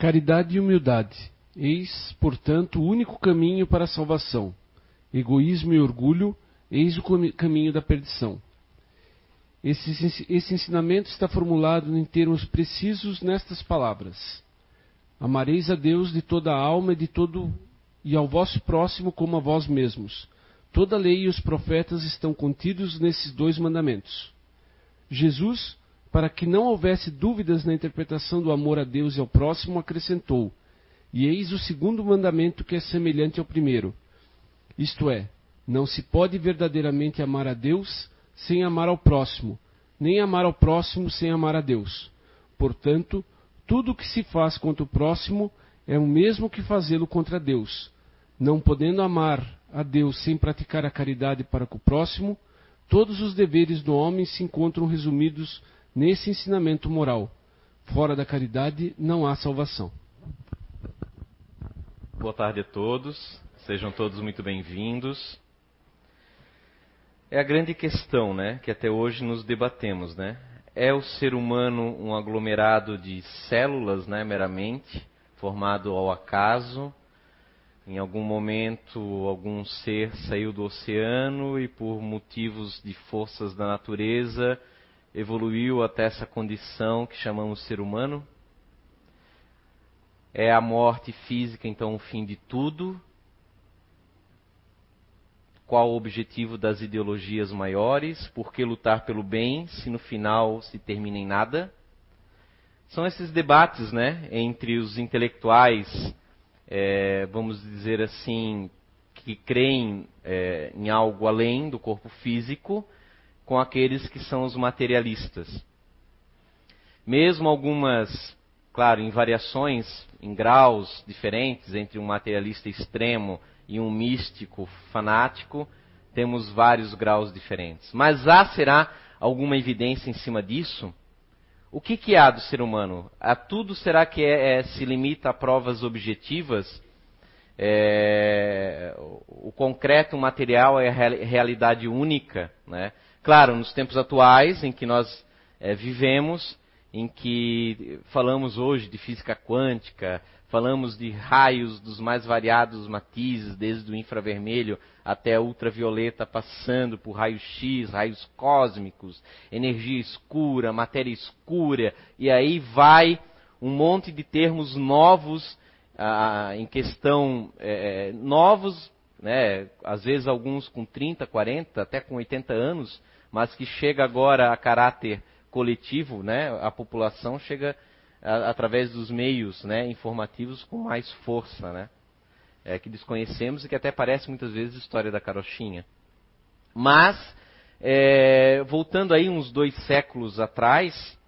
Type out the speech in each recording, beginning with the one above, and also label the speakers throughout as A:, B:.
A: Caridade e humildade. Eis, portanto, o único caminho para a salvação. Egoísmo e orgulho, eis o caminho da perdição. Esse, esse ensinamento está formulado em termos precisos nestas palavras: Amareis a Deus de toda a alma e de todo e ao vosso próximo como a vós mesmos. Toda a lei e os profetas estão contidos nesses dois mandamentos. Jesus, para que não houvesse dúvidas na interpretação do amor a Deus e ao próximo, acrescentou: E eis o segundo mandamento que é semelhante ao primeiro. Isto é, não se pode verdadeiramente amar a Deus sem amar ao próximo, nem amar ao próximo sem amar a Deus. Portanto, tudo o que se faz contra o próximo é o mesmo que fazê-lo contra Deus. Não podendo amar a Deus sem praticar a caridade para com o próximo, todos os deveres do homem se encontram resumidos nesse ensinamento moral. Fora da caridade não há salvação.
B: Boa tarde a todos, sejam todos muito bem-vindos é a grande questão, né, que até hoje nos debatemos, né? É o ser humano um aglomerado de células, né, meramente, formado ao acaso? Em algum momento, algum ser saiu do oceano e, por motivos de forças da natureza, evoluiu até essa condição que chamamos ser humano? É a morte física, então, o fim de tudo? qual o objetivo das ideologias maiores, por que lutar pelo bem, se no final se termina em nada. São esses debates né, entre os intelectuais, é, vamos dizer assim, que creem é, em algo além do corpo físico, com aqueles que são os materialistas. Mesmo algumas, claro, em variações, em graus diferentes entre um materialista extremo e um místico fanático, temos vários graus diferentes. Mas há, será, alguma evidência em cima disso? O que, que há do ser humano? A tudo será que é, é, se limita a provas objetivas? É, o concreto, material é a realidade única? Né? Claro, nos tempos atuais em que nós é, vivemos, em que falamos hoje de física quântica, Falamos de raios dos mais variados matizes, desde o infravermelho até a ultravioleta, passando por raios-x, raios cósmicos, energia escura, matéria escura, e aí vai um monte de termos novos ah, em questão, é, novos, né, às vezes alguns com 30, 40, até com 80 anos, mas que chega agora a caráter coletivo, né, a população chega a, através dos meios né, informativos com mais força, né? É, que desconhecemos e que até parece muitas vezes história da carochinha. Mas, é, voltando aí uns dois séculos atrás,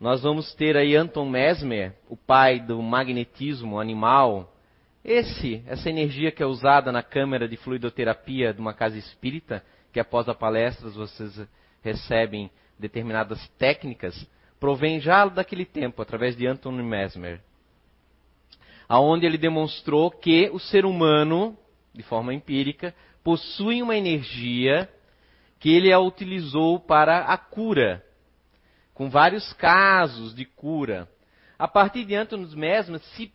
B: nós vamos ter aí Anton Mesmer, o pai do magnetismo animal. Esse, essa energia que é usada na câmara de fluidoterapia de uma casa espírita, que após a palestra vocês recebem determinadas técnicas, provém já daquele tempo, através de Anton Mesmer, aonde ele demonstrou que o ser humano, de forma empírica, possui uma energia que ele a utilizou para a cura, com vários casos de cura. A partir de Anton Mesmer se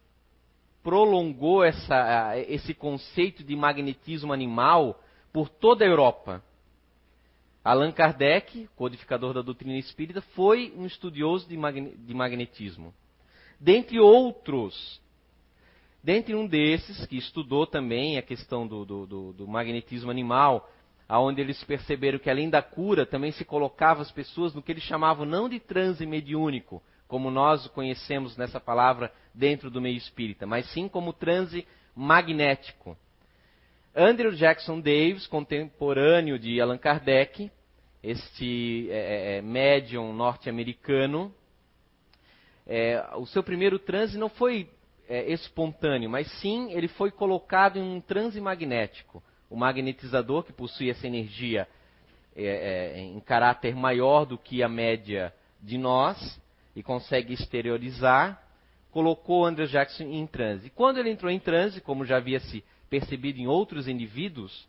B: prolongou essa, esse conceito de magnetismo animal por toda a Europa. Allan Kardec, codificador da doutrina espírita, foi um estudioso de, magnetismo. Dentre outros, dentre um desses, que estudou também a questão do, do, do, do magnetismo animal, aonde eles perceberam que além da cura, também se colocava as pessoas no que eles chamavam não de transe mediúnico, como nós conhecemos nessa palavra dentro do meio espírita, mas sim como transe magnético. Andrew Jackson Davis, contemporâneo de Allan Kardec, este é, é, é, médium norte-americano, é, o seu primeiro transe não foi é, espontâneo, mas sim ele foi colocado em um transe magnético. O magnetizador, que possui essa energia é, em caráter maior do que a média de nós e consegue exteriorizar, colocou Andrew Jackson em transe. Quando ele entrou em transe, como já havia se percebido em outros indivíduos,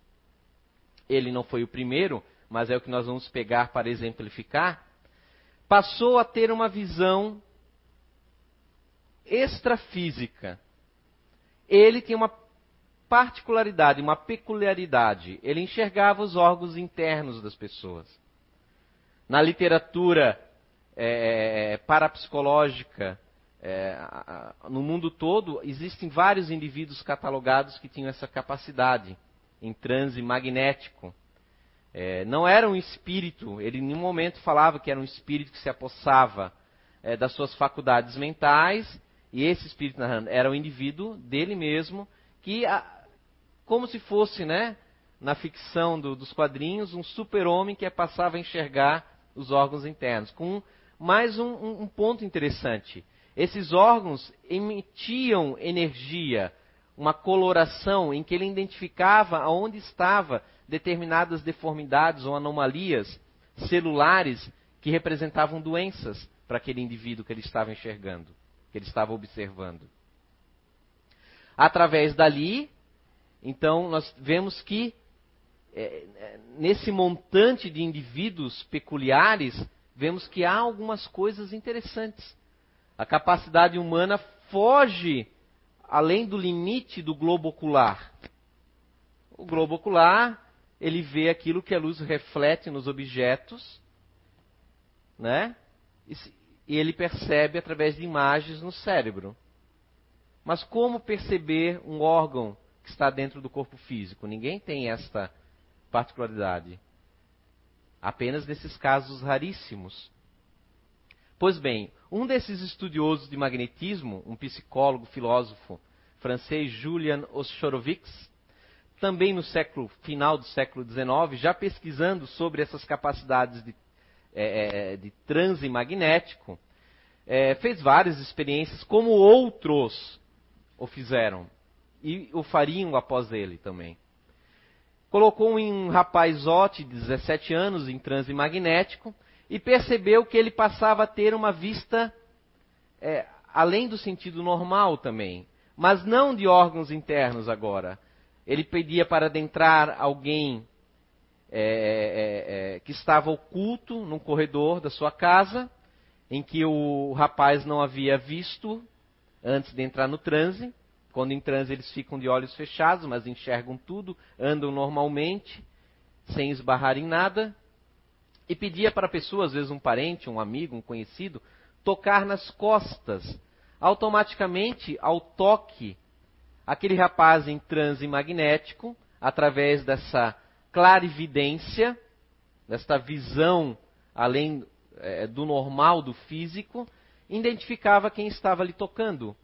B: ele não foi o primeiro, mas é o que nós vamos pegar para exemplificar, passou a ter uma visão extrafísica, ele tinha uma particularidade, uma peculiaridade. Ele enxergava os órgãos internos das pessoas. Na literatura é, parapsicológica, é, no mundo todo, existem vários indivíduos catalogados que tinham essa capacidade em transe magnético. É, não era um espírito, ele em nenhum momento falava que era um espírito que se apossava é, das suas faculdades mentais, e esse espírito era o indivíduo dele mesmo, que, como se fosse, né, na ficção do, dos quadrinhos, um super-homem que passava a enxergar os órgãos internos. Com mais um, um, um ponto interessante: esses órgãos emitiam energia, uma coloração em que ele identificava aonde estava determinadas deformidades ou anomalias celulares que representavam doenças para aquele indivíduo que ele estava enxergando, que ele estava observando. Através dali, então, nós vemos que é, é nesse montante de indivíduos peculiares, vemos que há algumas coisas interessantes. A capacidade humana foge além do limite do globo ocular. O globo ocular ele vê aquilo que a luz reflete nos objetos, né? E ele percebe através de imagens no cérebro. Mas como perceber um órgão que está dentro do corpo físico? Ninguém tem esta particularidade. Apenas nesses casos raríssimos. Pois bem, um desses estudiosos de magnetismo, um psicólogo, filósofo francês, Julian Oschorovics, também no século final do século XIX, já pesquisando sobre essas capacidades de, é, é, de transe magnético, é, fez várias experiências, como outros o fizeram e o fariam após ele também. Colocou um rapazote de 17 anos em transe magnético e percebeu que ele passava a ter uma vista é, além do sentido normal também, mas não de órgãos internos agora, ele pedia para adentrar alguém é, é, é, que estava oculto num corredor da sua casa, em que o rapaz não havia visto antes de entrar no transe. Quando em transe eles ficam de olhos fechados, mas enxergam tudo, andam normalmente, sem esbarrar em nada. E pedia para a pessoa, às vezes um parente, um amigo, um conhecido, tocar nas costas. Automaticamente, ao toque aquele rapaz em transe magnético, através dessa clarividência, desta visão além é, do normal do físico, identificava quem estava ali tocando.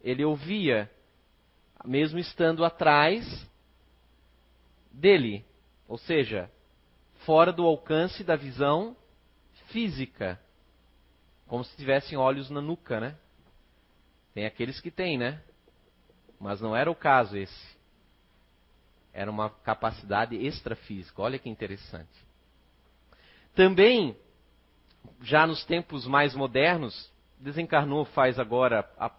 B: Ele ouvia, mesmo estando atrás dele, ou seja, fora do alcance da visão física, como se tivessem olhos na nuca, né? Tem aqueles que têm, né? Mas não era o caso esse. Era uma capacidade extrafísica. Olha que interessante. Também, já nos tempos mais modernos, desencarnou faz agora há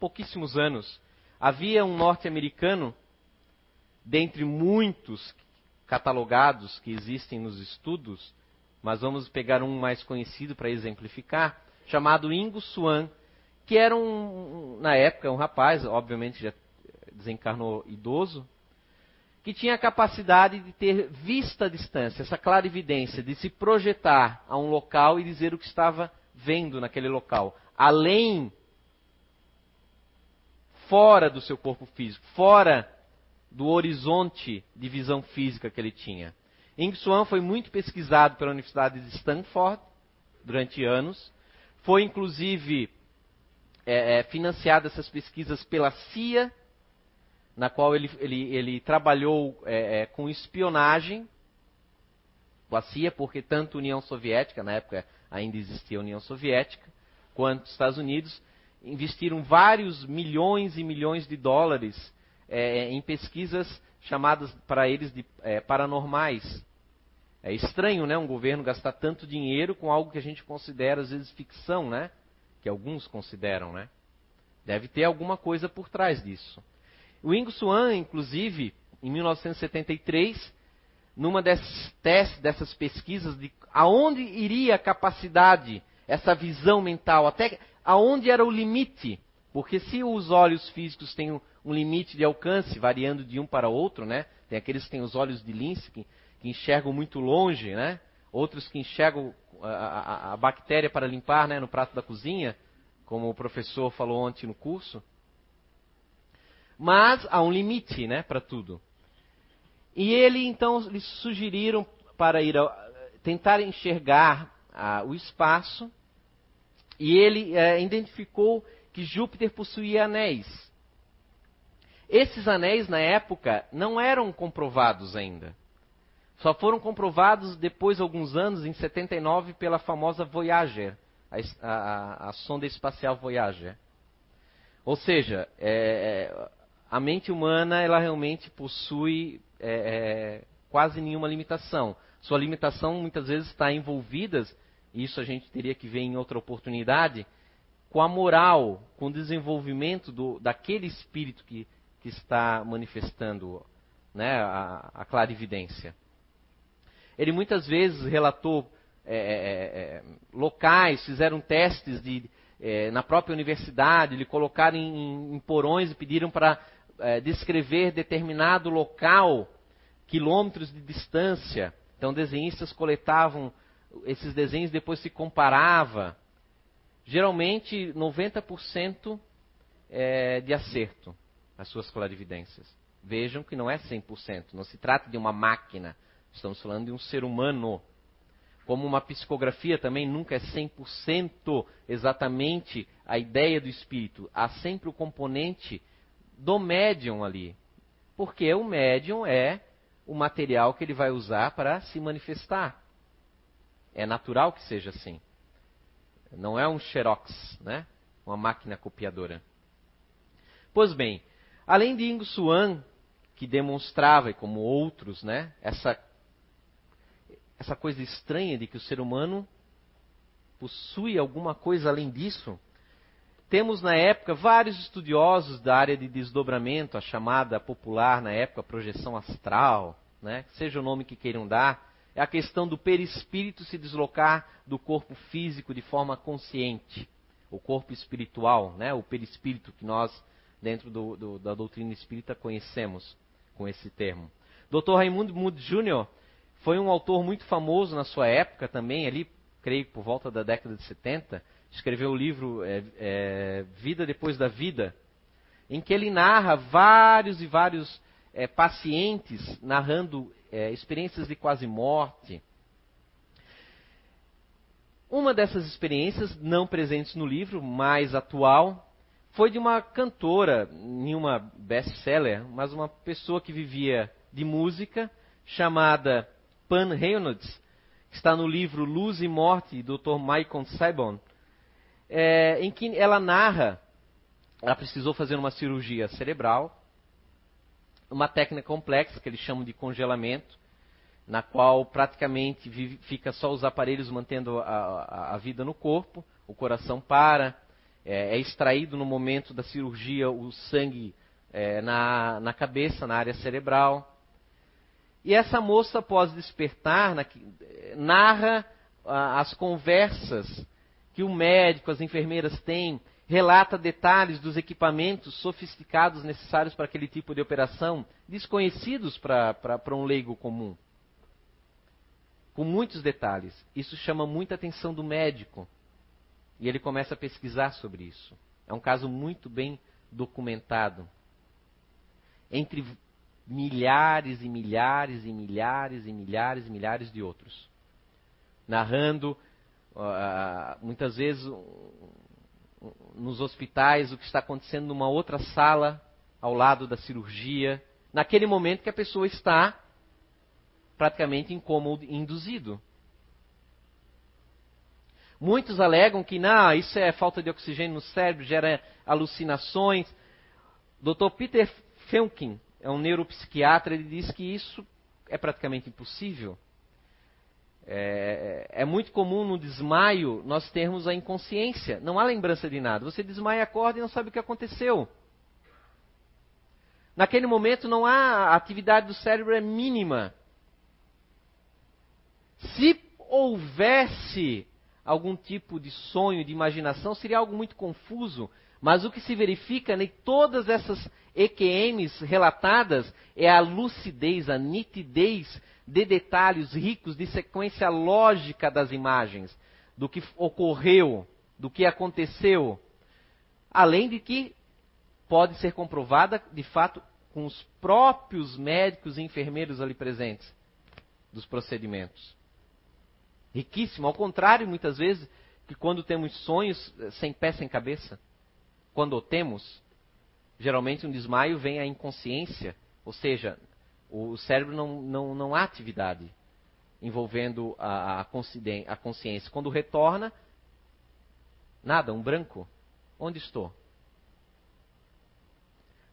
B: pouquíssimos anos, havia um norte-americano, dentre muitos catalogados que existem nos estudos, mas vamos pegar um mais conhecido para exemplificar, chamado Ingo Swan, que era um, na época, um rapaz, obviamente já desencarnou idoso, que tinha a capacidade de ter vista à distância, essa clarividência, de se projetar a um local e dizer o que estava vendo naquele local, além, fora do seu corpo físico, fora do horizonte de visão física que ele tinha. Ing Swan foi muito pesquisado pela Universidade de Stanford durante anos, foi inclusive é, é, financiado essas pesquisas pela CIA, na qual ele, ele, ele trabalhou é, é, com espionagem, com a CIA, porque tanto União Soviética, na época ainda existia a União Soviética, quanto os Estados Unidos, investiram vários milhões e milhões de dólares é, em pesquisas chamadas para eles de é, paranormais. É estranho, né, um governo gastar tanto dinheiro com algo que a gente considera às vezes ficção, né? que alguns consideram, né? Deve ter alguma coisa por trás disso. O Ingo Swan, inclusive, em 1973, numa dessas dessas pesquisas de aonde iria a capacidade, essa visão mental, até aonde era o limite? Porque se os olhos físicos têm um limite de alcance, variando de um para outro, né? Tem aqueles que têm os olhos de lince, que, que enxergam muito longe, né? Outros que enxergam a, a, a, bactéria para limpar né, no prato da cozinha, como o professor falou ontem no curso. Mas há um limite né, para tudo. E ele, então, lhes sugeriram para ir tentar enxergar o espaço, e ele é, identificou que Júpiter possuía anéis. Esses anéis, na época, não eram comprovados ainda. Só foram comprovados depois de alguns anos, em 79, pela famosa Voyager, a, a, a sonda espacial Voyager. Ou seja, é, é, a mente humana ela realmente possui é, é, quase nenhuma limitação. Sua limitação muitas vezes está envolvida, isso a gente teria que ver em outra oportunidade, com a moral, com o desenvolvimento do, daquele espírito que, que está manifestando né, a, a clarividência. Ele muitas vezes relatou é, é, é, locais, fizeram testes de, é, na própria universidade, lhe colocaram em, em porões e pediram para é, descrever determinado local, quilômetros de distância. Então, desenhistas coletavam esses desenhos, depois se comparava. Geralmente, 90% é, de acerto as suas clarividências. Vejam que não é 100%, não se trata de uma máquina Estamos falando de um ser humano. Como uma psicografia também nunca é 100% exatamente a ideia do espírito. Há sempre o componente do médium ali. Porque o médium é o material que ele vai usar para se manifestar. É natural que seja assim. Não é um xerox, né? Uma máquina copiadora. Pois bem, além de Ingo Swan, que demonstrava, como outros, né, essa essa coisa estranha de que o ser humano possui alguma coisa além disso. Temos na época vários estudiosos da área de desdobramento, a chamada popular na época projeção astral, né? seja o nome que queiram dar. É a questão do perispírito se deslocar do corpo físico de forma consciente, o corpo espiritual, né? o perispírito que nós, dentro do, do, da doutrina espírita, conhecemos com esse termo. Dr. Raimundo Mood Jr. Foi um autor muito famoso na sua época também, ali, creio por volta da década de 70. Escreveu o livro é, é, Vida Depois da Vida, em que ele narra vários e vários é, pacientes narrando é, experiências de quase morte. Uma dessas experiências, não presentes no livro, mais atual, foi de uma cantora, nenhuma best-seller, mas uma pessoa que vivia de música, chamada Pan Reynolds, que está no livro Luz e Morte, do Dr. Michael Sabon, é, em que ela narra, ela precisou fazer uma cirurgia cerebral, uma técnica complexa que eles chamam de congelamento, na qual praticamente vive, fica só os aparelhos mantendo a, a, a, vida no corpo, o coração para, é, é, extraído no momento da cirurgia o sangue é, na, na cabeça, na área cerebral. E essa moça, após despertar, narra ah, as conversas que o médico, as enfermeiras têm, relata detalhes dos equipamentos sofisticados necessários para aquele tipo de operação, desconhecidos para um leigo comum. Com muitos detalhes. Isso chama muita atenção do médico. E ele começa a pesquisar sobre isso. É um caso muito bem documentado. Entre milhares e milhares e milhares e milhares e milhares de outros. Narrando, muitas vezes, nos hospitais, o que está acontecendo numa outra sala, ao lado da cirurgia, naquele momento que a pessoa está praticamente incômodo induzido. Muitos alegam que não, isso é falta de oxigênio no cérebro, gera alucinações. Dr. Peter Felkin, é um neuropsiquiatra, ele diz que isso é praticamente impossível. É, é, muito comum no desmaio nós termos a inconsciência, não há lembrança de nada. Você desmaia, acorda e não sabe o que aconteceu. Naquele momento não há a atividade do cérebro é mínima. Se houvesse algum tipo de sonho, de imaginação, seria algo muito confuso. Mas o que se verifica em todas essas EQMs relatadas é a lucidez, a nitidez de detalhes ricos de sequência lógica das imagens, do que ocorreu, do que aconteceu. Além de que pode ser comprovada, de fato, com os próprios médicos e enfermeiros ali presentes dos procedimentos. Riquíssimo, ao contrário, muitas vezes, que quando temos sonhos eh, sem pé, sem cabeça, quando o temos, geralmente um desmaio vem à inconsciência, ou seja, o cérebro não, não, não há atividade envolvendo a, a, a consciência. Quando retorna, nada, um branco. Onde estou?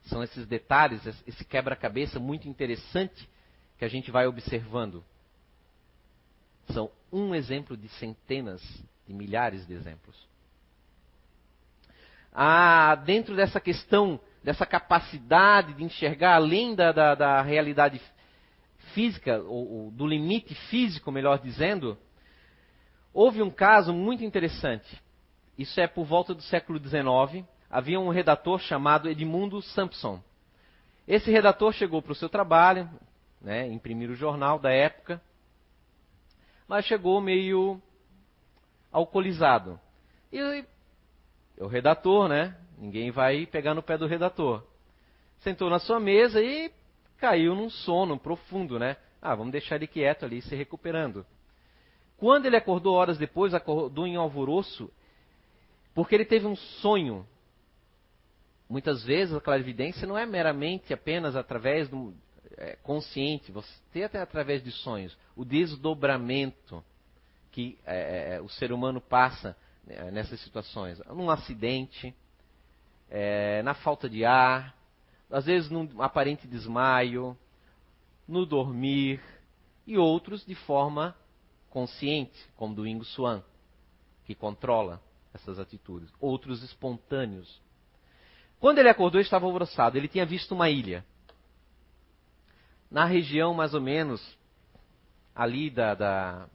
B: São esses detalhes, esse quebra-cabeça muito interessante que a gente vai observando. São um exemplo de centenas, de milhares de exemplos. Ah, dentro dessa questão, dessa capacidade de enxergar além da, da, da realidade física, ou, ou do limite físico, melhor dizendo, houve um caso muito interessante. Isso é por volta do século XIX, havia um redator chamado Edmundo Sampson. Esse redator chegou para o seu trabalho, né, imprimir o jornal da época, mas chegou meio alcoolizado. E o redator, né? Ninguém vai pegar no pé do redator. Sentou na sua mesa e caiu num sono profundo, né? Ah, vamos deixar ele quieto ali, se recuperando. Quando ele acordou horas depois, acordou em alvoroço, porque ele teve um sonho muitas vezes a clarividência não é meramente apenas através do é, consciente, você tem até através de sonhos, o desdobramento que é, é, é o ser humano passa né, nessas situações, num acidente, é, na falta de ar, às vezes num aparente desmaio, no dormir e outros de forma consciente, como do Ingo Swan, que controla essas atitudes, outros espontâneos. Quando ele acordou, estava alvoroçado. Ele tinha visto uma ilha. Na região, mais ou menos, ali da, da,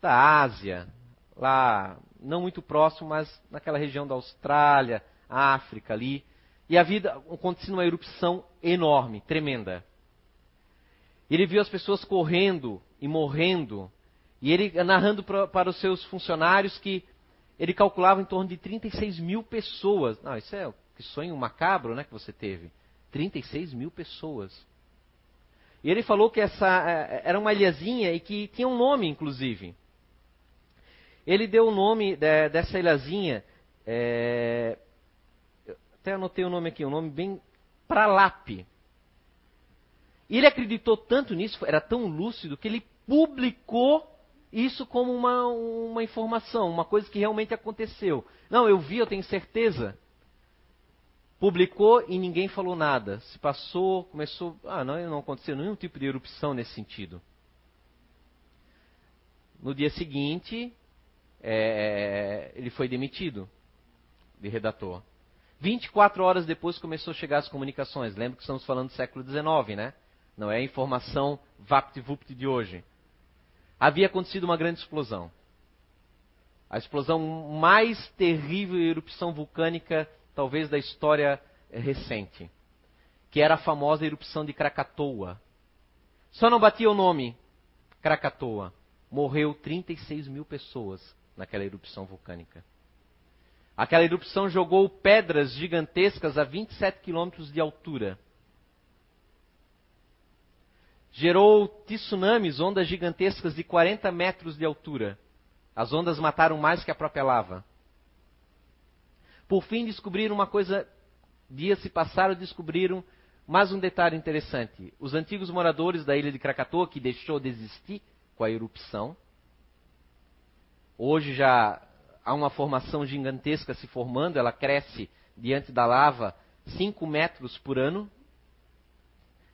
B: da Ásia, lá, não muito próximo, mas naquela região da Austrália, África ali. E a vida acontecendo uma erupção enorme, tremenda. Ele viu as pessoas correndo e morrendo. E ele narrando pra, para os seus funcionários que ele calculava em torno de 36 mil pessoas. Não, isso é que sonho macabro né, que você teve. 36 mil pessoas. E ele falou que essa é, era uma ilhazinha e que tinha um nome, inclusive. Ele deu o nome de, dessa ilhazinha, é, até anotei o nome aqui, um nome bem Pralap. E ele acreditou tanto nisso, era tão lúcido, que ele publicou isso como uma, uma informação, uma coisa que realmente aconteceu. Não, eu vi, eu tenho certeza. Publicou e ninguém falou nada. Se passou, começou. Ah, não, não aconteceu nenhum tipo de erupção nesse sentido. No dia seguinte, é, ele foi demitido de redator. 24 horas depois começou a chegar as comunicações. Lembra que estamos falando do século XIX, né? Não é a informação vapt-vupt de hoje havia acontecido uma grande explosão. A explosão mais terrível e erupção vulcânica, talvez, da história recente. Que era a famosa erupção de Krakatoa. Só não batia o nome Krakatoa. Morreu 36 mil pessoas naquela erupção vulcânica. Aquela erupção jogou pedras gigantescas a 27 quilômetros de altura gerou tsunamis, ondas gigantescas de 40 metros de altura. As ondas mataram mais que a própria lava. Por fim, descobriram uma coisa. Dias se passaram e descobriram mais um detalhe interessante. Os antigos moradores da ilha de Krakatoa, que deixou de existir com a erupção, hoje já há uma formação gigantesca se formando, ela cresce diante da lava 5 metros por ano,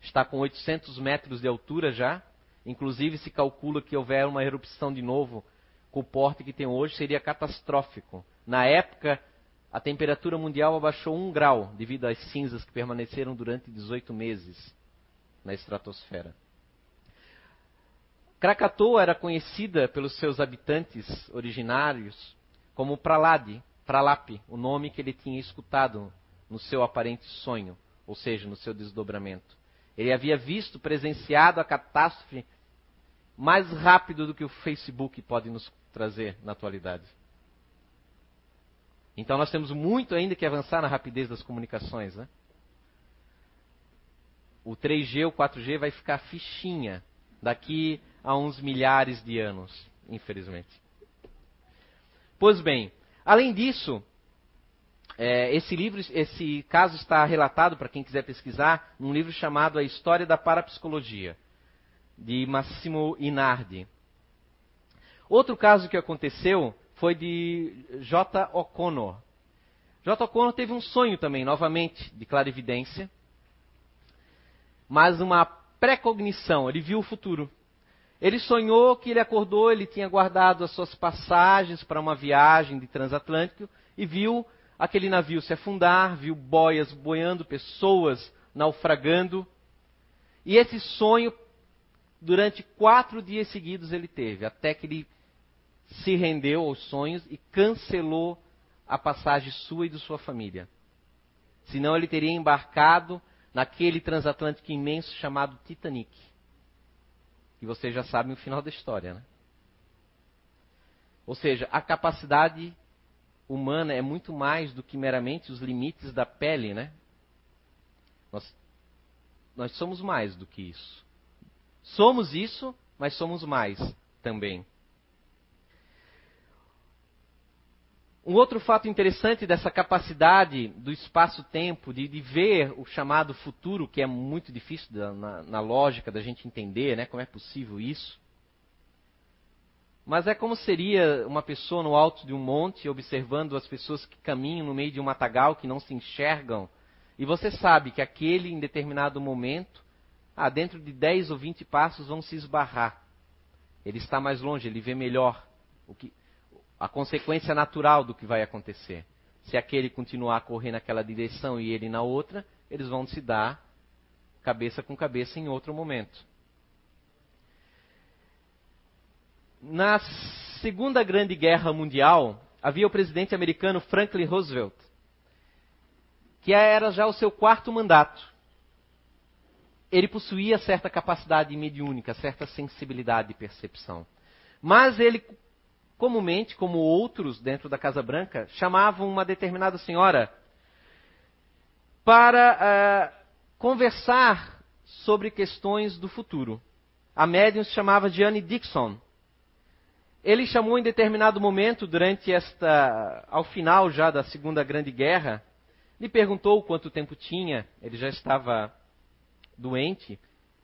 B: está com 800 metros de altura já. Inclusive, se calcula que houver uma erupção de novo com o porte que tem hoje, seria catastrófico. Na época, a temperatura mundial abaixou um grau devido às cinzas que permaneceram durante 18 meses na estratosfera. Krakatoa era conhecida pelos seus habitantes originários como Pralade, Pralap, o nome que ele tinha escutado no seu aparente sonho, ou seja, no seu desdobramento. Ele havia visto, presenciado a catástrofe mais rápido do que o Facebook pode nos trazer na atualidade. Então nós temos muito ainda que avançar na rapidez das comunicações, né? O 3G, o 4G vai ficar fichinha daqui a uns milhares de anos, infelizmente. Pois bem, além disso, é, esse livro, esse caso está relatado para quem quiser pesquisar num livro chamado A História da Parapsicologia, de Massimo Inardi. Outro caso que aconteceu foi de J. O'Connor. J. O'Connor teve um sonho também, novamente, de clarividência, mas uma precognição, ele viu o futuro. Ele sonhou que ele acordou, ele tinha guardado as suas passagens para uma viagem de transatlântico e viu aquele navio se afundar, viu boias boiando, pessoas naufragando. E esse sonho, durante quatro dias seguidos, ele teve, até que ele se rendeu aos sonhos e cancelou a passagem sua e de sua família. Senão ele teria embarcado naquele transatlântico imenso chamado Titanic. E vocês já sabem o final da história, né? Ou seja, a capacidade humana é muito mais do que meramente os limites da pele, né? Nós, nós somos mais do que isso. Somos isso, mas somos mais também. Um outro fato interessante dessa capacidade do espaço-tempo, de, de, ver o chamado futuro, que é muito difícil da, na, na, lógica da gente entender, né? Como é possível isso? Mas é como seria uma pessoa no alto de um monte, observando as pessoas que caminham no meio de um matagal, que não se enxergam, e você sabe que aquele, em determinado momento, ah, dentro de 10 ou 20 passos, vão se esbarrar. Ele está mais longe, ele vê melhor. O que, a consequência natural do que vai acontecer. Se aquele continuar a correr naquela direção e ele na outra, eles vão se dar cabeça com cabeça em outro momento. Na Segunda Grande Guerra Mundial, havia o presidente americano Franklin Roosevelt, que era já o seu quarto mandato. Ele possuía certa capacidade mediúnica, certa sensibilidade de percepção. Mas ele comumente, como outros dentro da Casa Branca, chamavam uma determinada senhora para uh, conversar sobre questões do futuro. A médium se chamava Diane Dixon. Ele chamou em determinado momento, durante esta, ao final já da Segunda Grande Guerra, lhe perguntou quanto tempo tinha. Ele já estava doente.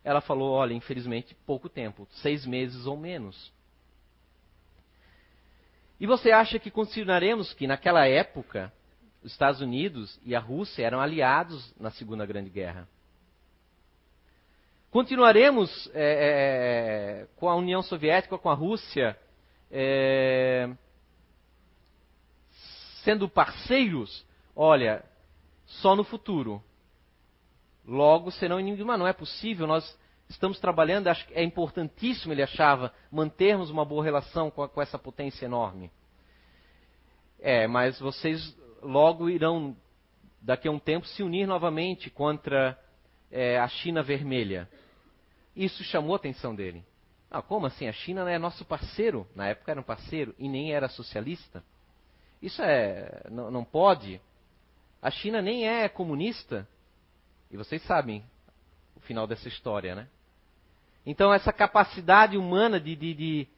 B: Ela falou: olha, infelizmente pouco tempo, seis meses ou menos. E você acha que continuaremos que naquela época os Estados Unidos e a Rússia eram aliados na Segunda Grande Guerra? Continuaremos é, é, com a União Soviética, com a Rússia, é, sendo parceiros? Olha, só no futuro. Logo serão inimigos. Mas não é possível, nós estamos trabalhando, acho que é importantíssimo, ele achava, mantermos uma boa relação com, com essa potência enorme. É, mas vocês logo irão, daqui a um tempo, se unir novamente contra é, a China vermelha. Isso chamou a atenção dele. Ah, como assim? A China não é nosso parceiro. Na época era um parceiro e nem era socialista. Isso é. Não, não pode. A China nem é comunista. E vocês sabem o final dessa história, né? Então, essa capacidade humana de, de, de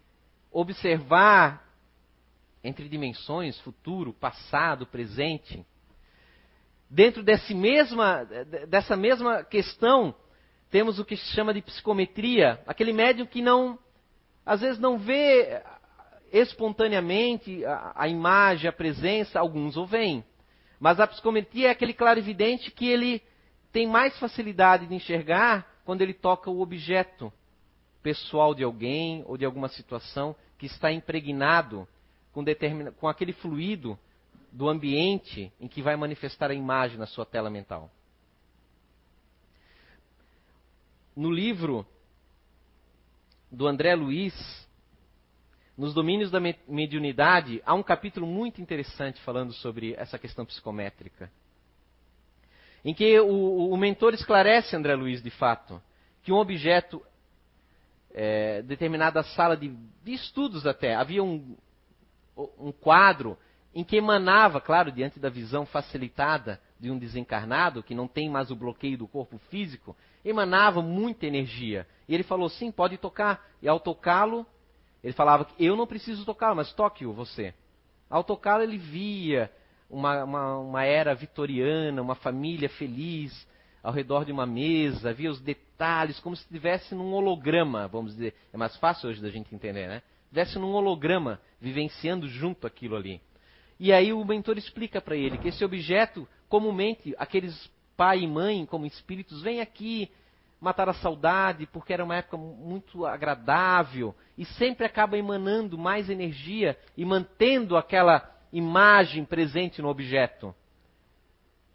B: observar entre dimensões, futuro, passado, presente. Dentro desse mesma, dessa mesma questão, temos o que se chama de psicometria, aquele médium que não, às vezes não vê espontaneamente a, a imagem, a presença, alguns o veem. Mas a psicometria é aquele clarividente que ele tem mais facilidade de enxergar quando ele toca o objeto pessoal de alguém ou de alguma situação que está impregnado com, determina, com aquele fluido do ambiente em que vai manifestar a imagem na sua tela mental. No livro do André Luiz, nos domínios da mediunidade, há um capítulo muito interessante falando sobre essa questão psicométrica. Em que o, o mentor esclarece, André Luiz, de fato, que um objeto, é, determinada sala de, de, estudos até, havia um, um quadro em que emanava, claro, diante da visão facilitada de um desencarnado, que não tem mais o bloqueio do corpo físico, emanava muita energia. E ele falou: sim, pode tocar. E ao tocá-lo, ele falava eu não preciso tocá-lo, mas toque-o você. Ao tocá-lo, ele via uma, uma, uma era vitoriana, uma família feliz ao redor de uma mesa, via os detalhes, como se estivesse num holograma, vamos dizer. É mais fácil hoje da gente entender, né? Estivesse num holograma, vivenciando junto aquilo ali. E aí o mentor explica para ele que esse objeto, comumente, aqueles pai e mãe como espíritos, vêm aqui matar a saudade, porque era uma época muito agradável, e sempre acaba emanando mais energia e mantendo aquela imagem presente no objeto,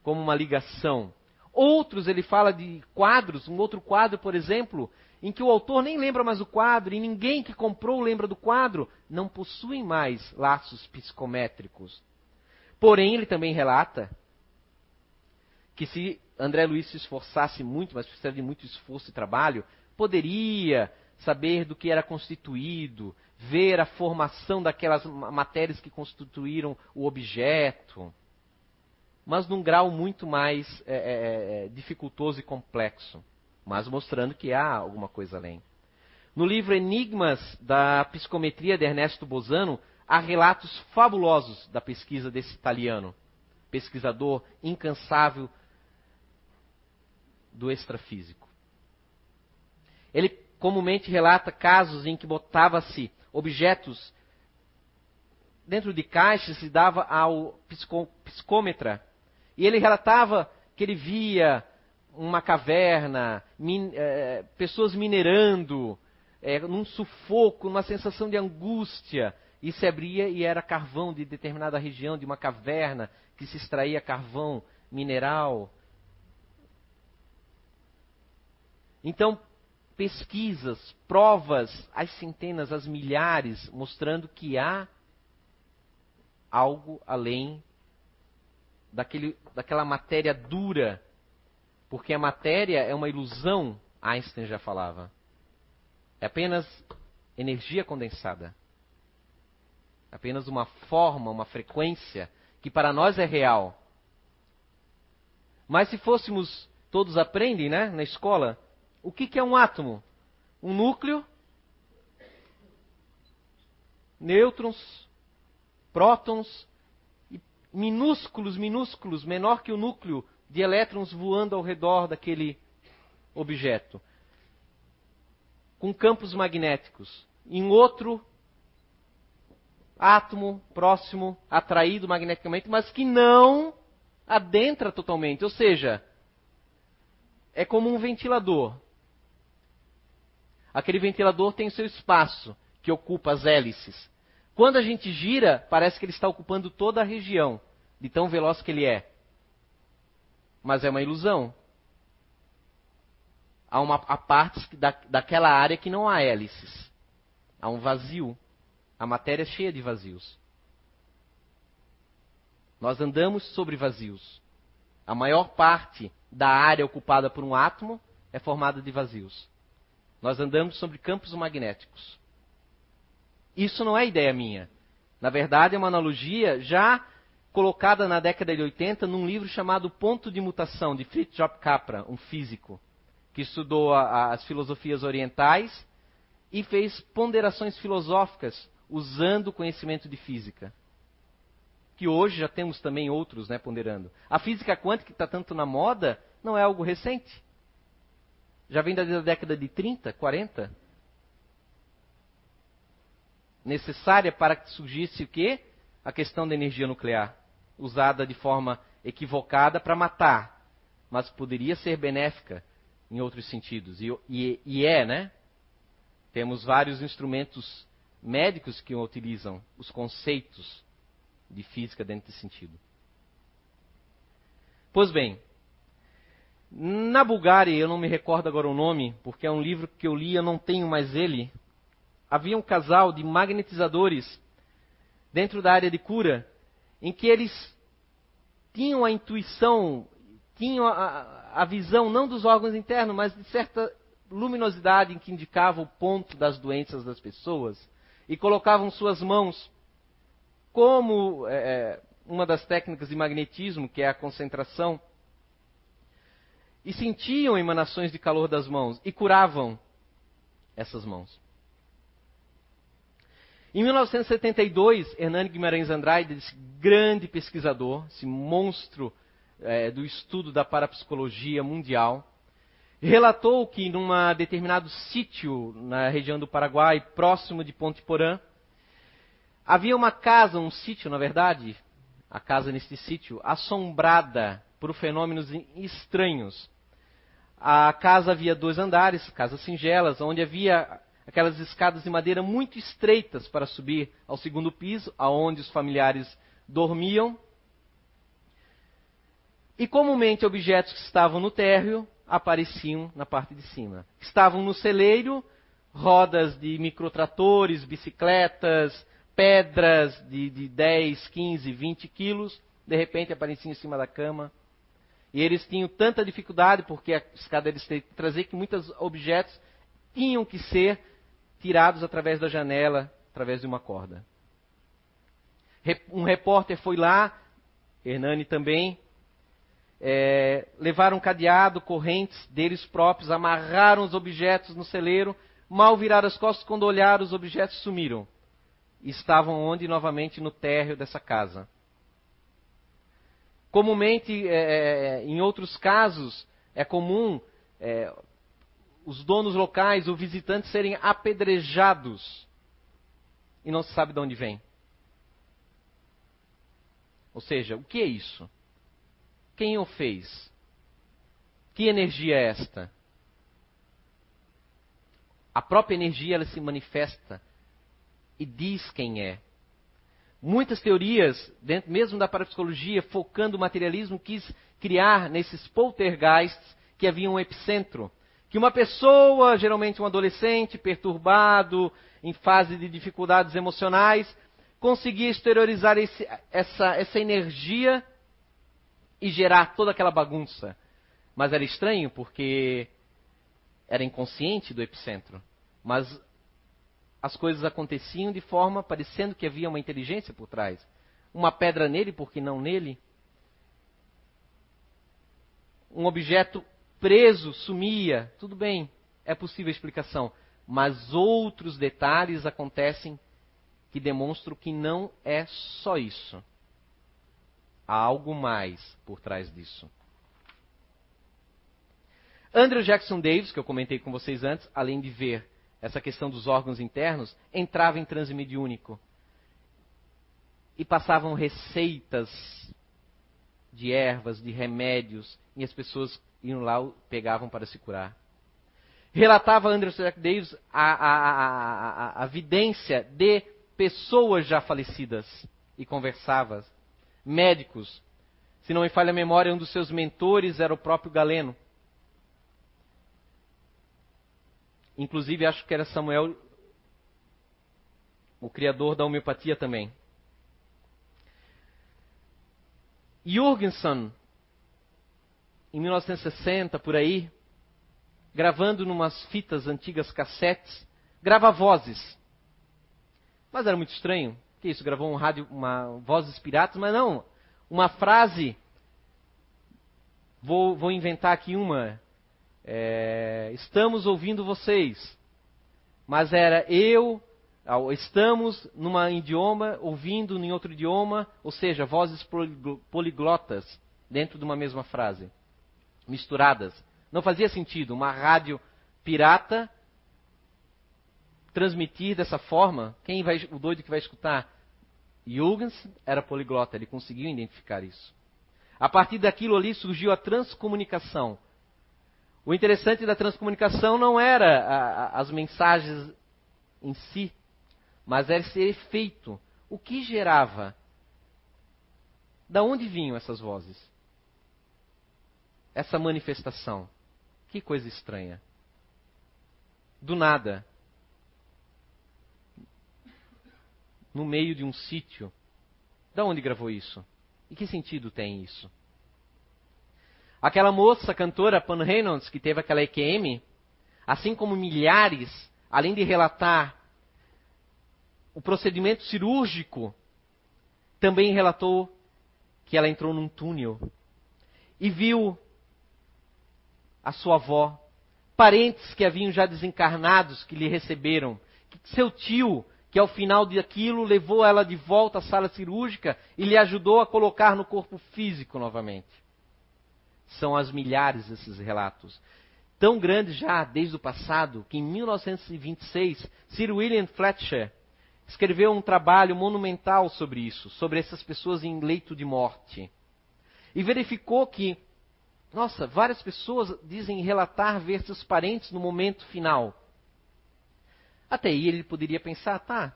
B: como uma ligação. Outros, ele fala de quadros, um outro quadro, por exemplo, em que o autor nem lembra mais do quadro e ninguém que comprou lembra do quadro, não possuem mais laços psicométricos. Porém, ele também relata que se André Luiz se esforçasse muito, mas precisa de muito esforço e trabalho, poderia saber do que era constituído, ver a formação daquelas matérias que constituíram o objeto, mas num grau muito mais é, é, é dificultoso e complexo mas mostrando que há alguma coisa além. No livro Enigmas da Psicometria de Ernesto Bozano, há relatos fabulosos da pesquisa desse italiano, pesquisador incansável do extrafísico. Ele comumente relata casos em que botava-se objetos dentro de caixas e dava ao psicômetra. E ele relatava que ele via uma caverna, min, é, pessoas minerando, é, num sufoco, numa sensação de angústia. E se abria e era carvão de determinada região, de uma caverna, que se extraía carvão mineral. Então, pesquisas, provas, as centenas, as milhares, mostrando que há algo além daquele, daquela matéria dura porque a matéria é uma ilusão, Einstein já falava. É apenas energia condensada. É apenas uma forma, uma frequência que para nós é real. Mas se fôssemos, todos aprendem, né, na escola, o que, que é um átomo? Um núcleo, nêutrons, prótons, e minúsculos, minúsculos, menor que o núcleo de elétrons voando ao redor daquele objeto, com campos magnéticos. Em outro átomo próximo, atraído magneticamente, mas que não adentra totalmente. Ou seja, é como um ventilador. Aquele ventilador tem seu espaço, que ocupa as hélices. Quando a gente gira, parece que ele está ocupando toda a região, de tão veloz que ele é mas é uma ilusão. Há, uma, há partes da, daquela área que não há hélices. Há um vazio. A matéria é cheia de vazios. Nós andamos sobre vazios. A maior parte da área ocupada por um átomo é formada de vazios. Nós andamos sobre campos magnéticos. Isso não é ideia minha. Na verdade, é uma analogia já colocada na década de 80 num livro chamado Ponto de Mutação, de Fritjof Capra, um físico, que estudou a, a, as filosofias orientais e fez ponderações filosóficas usando o conhecimento de física. Que hoje já temos também outros né, ponderando. A física quântica, que está tanto na moda, não é algo recente. Já vem da década de 30, 40. Necessária para que surgisse o quê? A questão da energia nuclear usada de forma equivocada para matar, mas poderia ser benéfica em outros sentidos. E, e, e, é, né? Temos vários instrumentos médicos que utilizam os conceitos de física dentro desse sentido. Pois bem, na Bulgária, eu não me recordo agora o nome, porque é um livro que eu li, eu não tenho mais ele, havia um casal de magnetizadores dentro da área de cura, em que eles tinham a intuição, tinham a, a visão não dos órgãos internos, mas de certa luminosidade em que indicava o ponto das doenças das pessoas, e colocavam suas mãos como é, é uma das técnicas de magnetismo, que é a concentração, e sentiam emanações de calor das mãos e curavam essas mãos. Em 1972, Hernani Guimarães Andrade, esse grande pesquisador, esse monstro é, do estudo da parapsicologia mundial, relatou que num determinado sítio na região do Paraguai, próximo de Ponte Porã, havia uma casa, um sítio, na verdade, a casa nesse sítio, assombrada por fenômenos estranhos. A casa havia dois andares, casas singelas, onde havia aquelas escadas de madeira muito estreitas para subir ao segundo piso, aonde os familiares dormiam. E comumente objetos que estavam no térreo apareciam na parte de cima. Estavam no celeiro rodas de microtratores, bicicletas, pedras de, de 10, 15, 20 quilos, de repente apareciam em cima da cama. E eles tinham tanta dificuldade, porque a escada eles trazer que muitos objetos tinham que ser tirados através da janela, através de uma corda. Um repórter foi lá, Hernani também, é, levaram um cadeado, correntes deles próprios, amarraram os objetos no celeiro, mal viraram as costas, quando olharam, os objetos sumiram. Estavam onde? Novamente no térreo dessa casa. Comumente, é, é em outros casos, é comum é, os donos locais, os visitantes serem apedrejados e não se sabe de onde vem. Ou seja, o que é isso? Quem o fez? Que energia é esta? A própria energia ela se manifesta e diz quem é. Muitas teorias, dentro mesmo da parapsicologia, focando o materialismo, quis criar nesses poltergeists que havia um epicentro que uma pessoa, geralmente um adolescente perturbado, em fase de dificuldades emocionais, conseguia exteriorizar esse, essa, essa energia e gerar toda aquela bagunça. Mas era estranho porque era inconsciente do epicentro. Mas as coisas aconteciam de forma parecendo que havia uma inteligência por trás. Uma pedra nele, por que não nele? Um objeto preso, sumia, tudo bem, é possível a explicação. Mas outros detalhes acontecem que demonstram que não é só isso. Há algo mais por trás disso. Andrew Jackson Davis, que eu comentei com vocês antes, além de ver essa questão dos órgãos internos, entrava em transe mediúnico e passavam receitas de ervas, de remédios, e as pessoas iam lá, pegavam para se curar. Relatava Andrew Jack Davis a, a, a, a, vidência de pessoas já falecidas e conversava. Médicos. Se não me falha a memória, um dos seus mentores era o próprio Galeno. Inclusive, acho que era Samuel, o criador da homeopatia também. Jurgenson em 1960, por aí, gravando numas fitas antigas cassetes, grava vozes. Mas era muito estranho. Que isso? Gravou um rádio, uma vozes piratas, mas não. Uma frase. Vou, vou inventar aqui uma. É, estamos ouvindo vocês. Mas era eu, estamos numa idioma, ouvindo em outro idioma, ou seja, vozes poliglotas dentro de uma mesma frase misturadas. Não fazia sentido uma rádio pirata transmitir dessa forma. Quem vai, o doido que vai escutar? Jürgens era poliglota, ele conseguiu identificar isso. A partir daquilo ali surgiu a transcomunicação. O interessante da transcomunicação não era a, a, as mensagens em si, mas era esse efeito. O que gerava? Da onde vinham essas vozes? essa manifestação. Que coisa estranha. Do nada. no meio de um sítio. Da onde gravou isso? E que sentido tem isso? Aquela moça cantora Pan Reynolds que teve aquela EQM, assim como milhares, além de relatar o procedimento cirúrgico, também relatou que ela entrou num túnel e viu a sua avó, parentes que haviam já desencarnados que lhe receberam, seu tio que ao final daquilo levou ela de volta à sala cirúrgica e lhe ajudou a colocar no corpo físico novamente. São as milhares esses relatos. Tão grandes já desde o passado que em 1926 Sir William Fletcher escreveu um trabalho monumental sobre isso, sobre essas pessoas em leito de morte. E verificou que, nossa, várias pessoas dizem relatar ver seus parentes no momento final. Até aí ele poderia pensar, tá,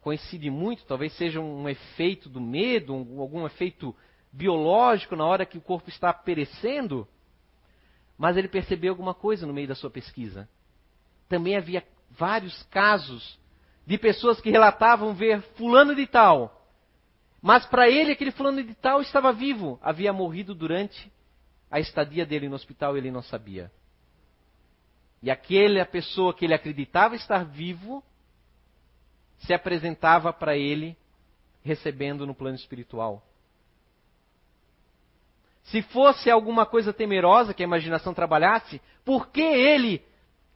B: coincide muito, talvez seja um efeito do medo, um, algum efeito biológico na hora que o corpo está perecendo. Mas ele percebeu alguma coisa no meio da sua pesquisa. Também havia vários casos de pessoas que relatavam ver fulano de tal. Mas para ele, aquele fulano de tal estava vivo, havia morrido durante a estadia dele no hospital ele não sabia. E aquela pessoa que ele acreditava estar vivo se apresentava para ele recebendo no plano espiritual. Se fosse alguma coisa temerosa que a imaginação trabalhasse, por que ele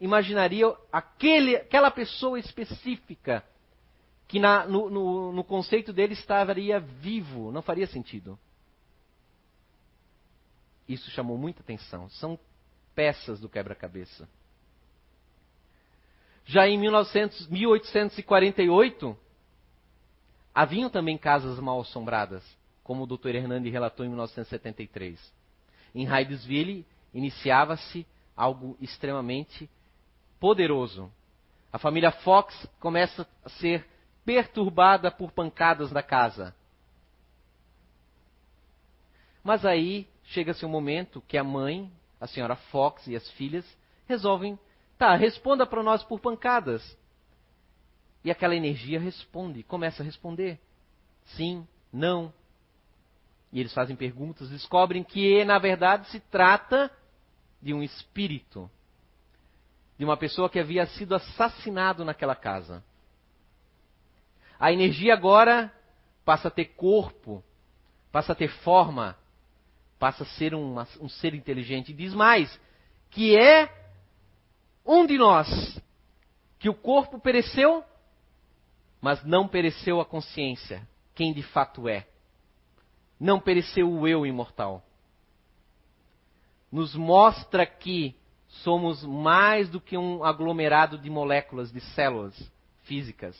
B: imaginaria aquele, aquela pessoa específica que na, no, no, no conceito dele estaria vivo? Não faria sentido. Isso chamou muita atenção. São peças do quebra-cabeça. Já em 1900, 1848, haviam também casas mal assombradas, como o Dr. Hernani relatou em 1973. Em Hydesville iniciava-se algo extremamente poderoso. A família Fox começa a ser perturbada por pancadas na casa. Mas aí chega-se um momento que a mãe, a senhora Fox e as filhas resolvem Tá, responda para nós por pancadas. E aquela energia responde, começa a responder. Sim, não. E eles fazem perguntas, descobrem que na verdade se trata de um espírito. De uma pessoa que havia sido assassinado naquela casa. A energia agora passa a ter corpo, passa a ter forma, passa a ser um, um ser inteligente. E diz mais, que é um de nós que o corpo pereceu, mas não pereceu a consciência, quem de fato é. Não pereceu o eu imortal. Nos mostra que somos mais do que um aglomerado de moléculas, de células físicas.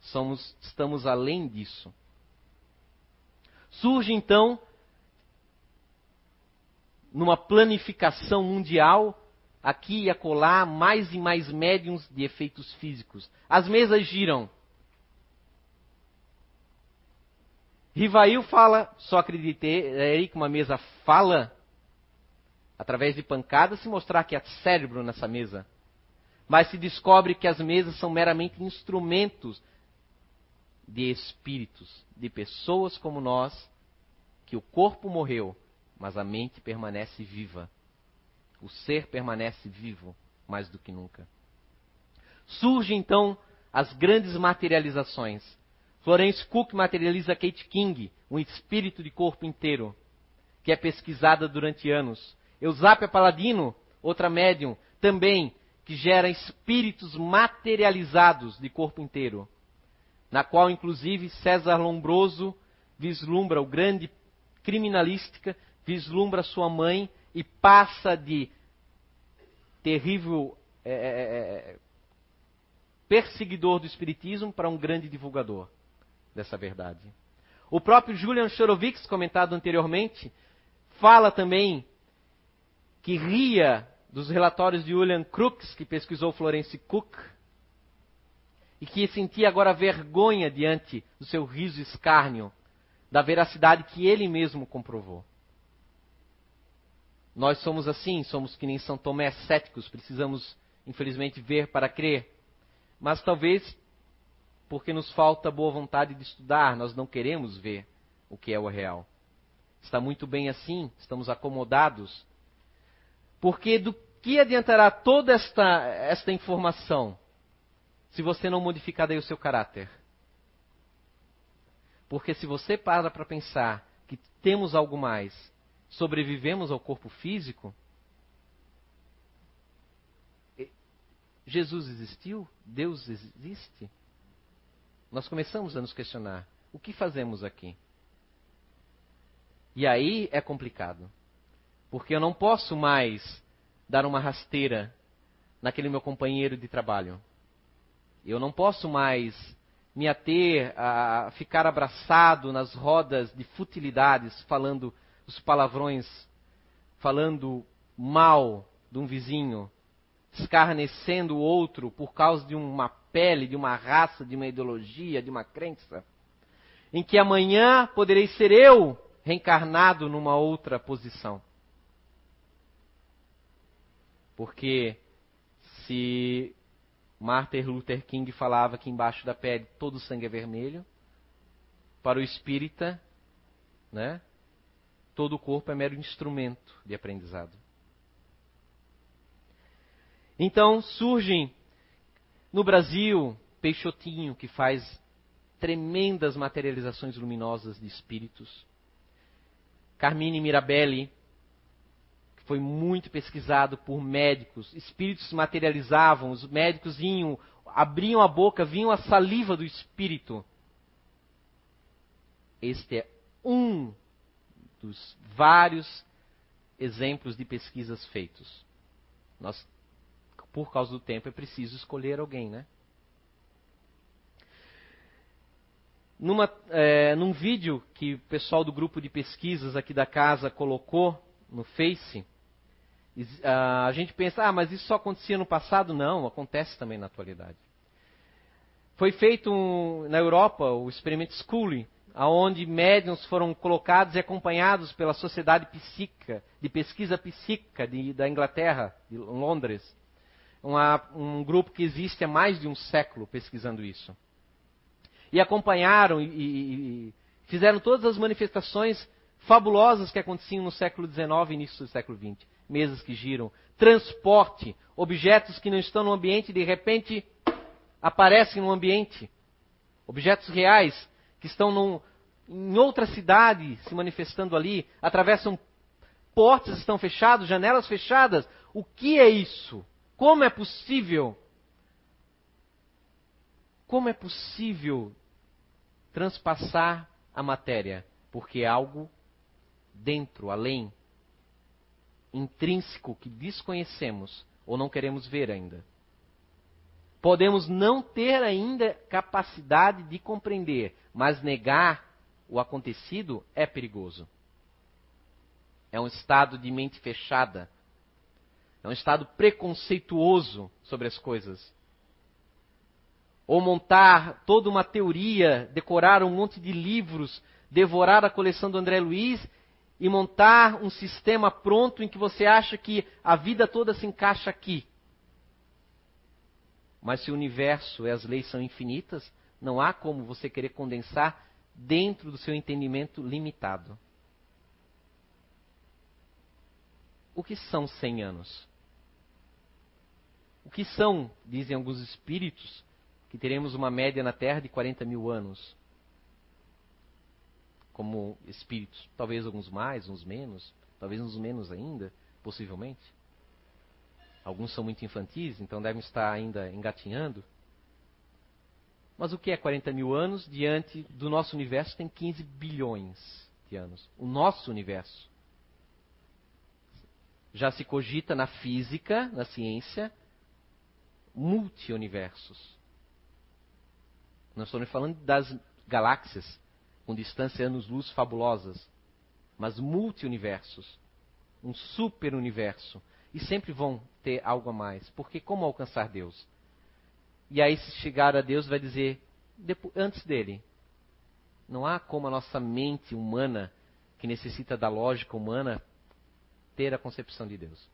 B: Somos, estamos além disso. Surge então, numa planificação mundial, aqui e acolá, mais e mais médiums de efeitos físicos. As mesas giram. Rivail fala, só acreditei que uma mesa fala através de pancadas se mostrar que há cérebro nessa mesa. Mas se descobre que as mesas são meramente instrumentos de espíritos, de pessoas como nós, que o corpo morreu, mas a mente permanece viva. O ser permanece vivo mais do que nunca. Surgem então as grandes materializações. Florence Cook materializa Kate King, um espírito de corpo inteiro, que é pesquisada durante anos. Eusápia Paladino, outra médium, também, que gera espíritos materializados de corpo inteiro, na qual inclusive César Lombroso vislumbra o grande criminalística, vislumbra sua mãe e passa de terrível é, perseguidor do Espiritismo para um grande divulgador dessa verdade. O próprio Julian Chorovics, comentado anteriormente, fala também que ria dos relatórios de William Crookes, que pesquisou Florence Cook, e que sentia agora vergonha diante do seu riso escárnio, da veracidade que ele mesmo comprovou. Nós somos assim, somos que nem São Tomé, céticos, precisamos, infelizmente, ver para crer. Mas talvez porque nos falta boa vontade de estudar, nós não queremos ver o que é o real. Está muito bem assim, estamos acomodados. Porque do que adiantará toda esta, esta informação se você não modificar daí o seu caráter? Porque se você para para pensar que temos algo mais, sobrevivemos ao corpo físico, Jesus existiu? Deus existe? Nós começamos a nos questionar: o que fazemos aqui? E aí é complicado. Porque eu não posso mais dar uma rasteira naquele meu companheiro de trabalho. Eu não posso mais me ater a ficar abraçado nas rodas de futilidades, falando os palavrões, falando mal de um vizinho, escarnecendo o outro por causa de uma pele, de uma raça, de uma ideologia, de uma crença, em que amanhã poderei ser eu reencarnado numa outra posição. Porque se Martin Luther King falava que embaixo da pele todo o sangue é vermelho, para o espírita, né, todo o corpo é mero instrumento de aprendizado. Então surgem no Brasil Peixotinho, que faz tremendas materializações luminosas de espíritos. Carmine Mirabelli, que foi muito pesquisado por médicos. Espíritos materializavam, os médicos vinham, abriam a boca, vinham a saliva do espírito. Este é um dos vários exemplos de pesquisas feitos. Nós por causa do tempo, é preciso escolher alguém, né? Numa, é, num vídeo que o pessoal do grupo de pesquisas aqui da casa colocou no Face, a gente pensa, ah, mas isso só acontecia no passado? Não, acontece também na atualidade. Foi feito um, na Europa o experimento Scully, aonde médiums foram colocados e acompanhados pela Sociedade Psíquica, de Pesquisa Psíquica de, da Inglaterra, de Londres uma, um grupo que existe há mais de um século pesquisando isso. E acompanharam e, e, e fizeram todas as manifestações fabulosas que aconteciam no século XIX e início do século XX. Mesas que giram, transporte, objetos que não estão no ambiente de repente aparecem no ambiente. Objetos reais que estão num, em outra cidade se manifestando ali, atravessam portas estão fechadas, janelas fechadas. O que é isso? Como é possível? Como é possível transpassar a matéria? Porque é algo dentro, além, intrínseco que desconhecemos ou não queremos ver ainda. Podemos não ter ainda capacidade de compreender, mas negar o acontecido é perigoso. É um estado de mente fechada, é um estado preconceituoso sobre as coisas. Ou montar toda uma teoria, decorar um monte de livros, devorar a coleção do André Luiz e montar um sistema pronto em que você acha que a vida toda se encaixa aqui. Mas se o universo e as leis são infinitas, não há como você querer condensar dentro do seu entendimento limitado. O que são 100 anos? O que são, dizem alguns espíritos, que teremos uma média na Terra de 40 mil anos? Como espíritos. Talvez alguns mais, uns menos, talvez uns menos ainda, possivelmente. Alguns são muito infantis, então devem estar ainda engatinhando. Mas o que é 40 mil anos diante do nosso universo? Tem 15 bilhões de anos. O nosso universo. Já se cogita na física, na ciência, multi-universos. Não estou falando das galáxias com distância anos-luz fabulosas, mas multi-universos, um super-universo. E sempre vão ter algo a mais. Porque como alcançar Deus? E aí, se chegar a Deus, vai dizer, antes dele, não há como a nossa mente humana, que necessita da lógica humana, ter a concepção de Deus.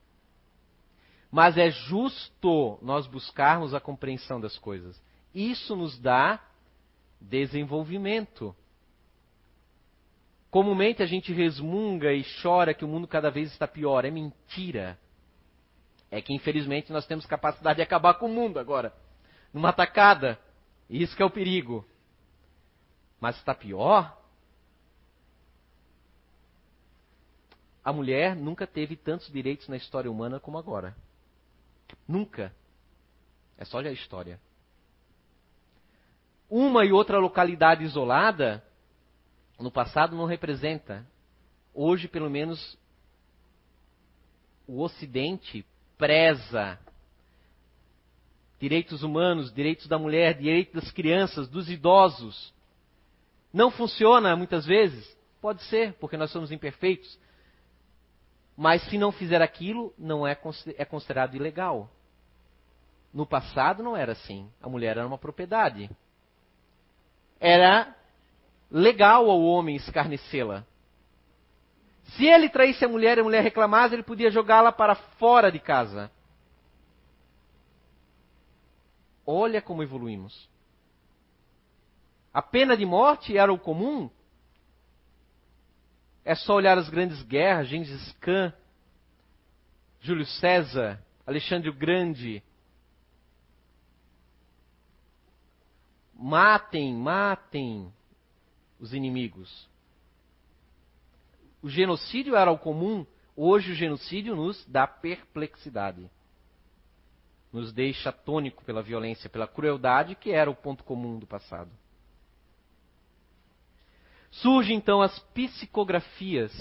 B: Mas é justo nós buscarmos a compreensão das coisas. Isso nos dá desenvolvimento. Comumente a gente resmunga e chora que o mundo cada vez está pior. É mentira. É que infelizmente nós temos capacidade de acabar com o mundo agora. Numa tacada. Isso que é o perigo. Mas está pior? A mulher nunca teve tantos direitos na história humana como agora. Nunca. É só olhar a história. Uma e outra localidade isolada no passado não representa. Hoje, pelo menos, o Ocidente preza direitos humanos, direitos da mulher, direitos das crianças, dos idosos. Não funciona muitas vezes? Pode ser, porque nós somos imperfeitos. Mas se não fizer aquilo, não é, é considerado ilegal. No passado não era assim. A mulher era uma propriedade. Era legal ao homem escarnecê-la. Se ele traísse a mulher e a mulher reclamasse, ele podia jogá-la para fora de casa. Olha como evoluímos. A pena de morte era o comum. É só olhar as grandes guerras, Gengis Khan, Júlio César, Alexandre o Grande. Matem, matem os inimigos. O genocídio era o comum, hoje o genocídio nos dá perplexidade. Nos deixa tônico pela violência, pela crueldade que era o ponto comum do passado. Surgem então as psicografias,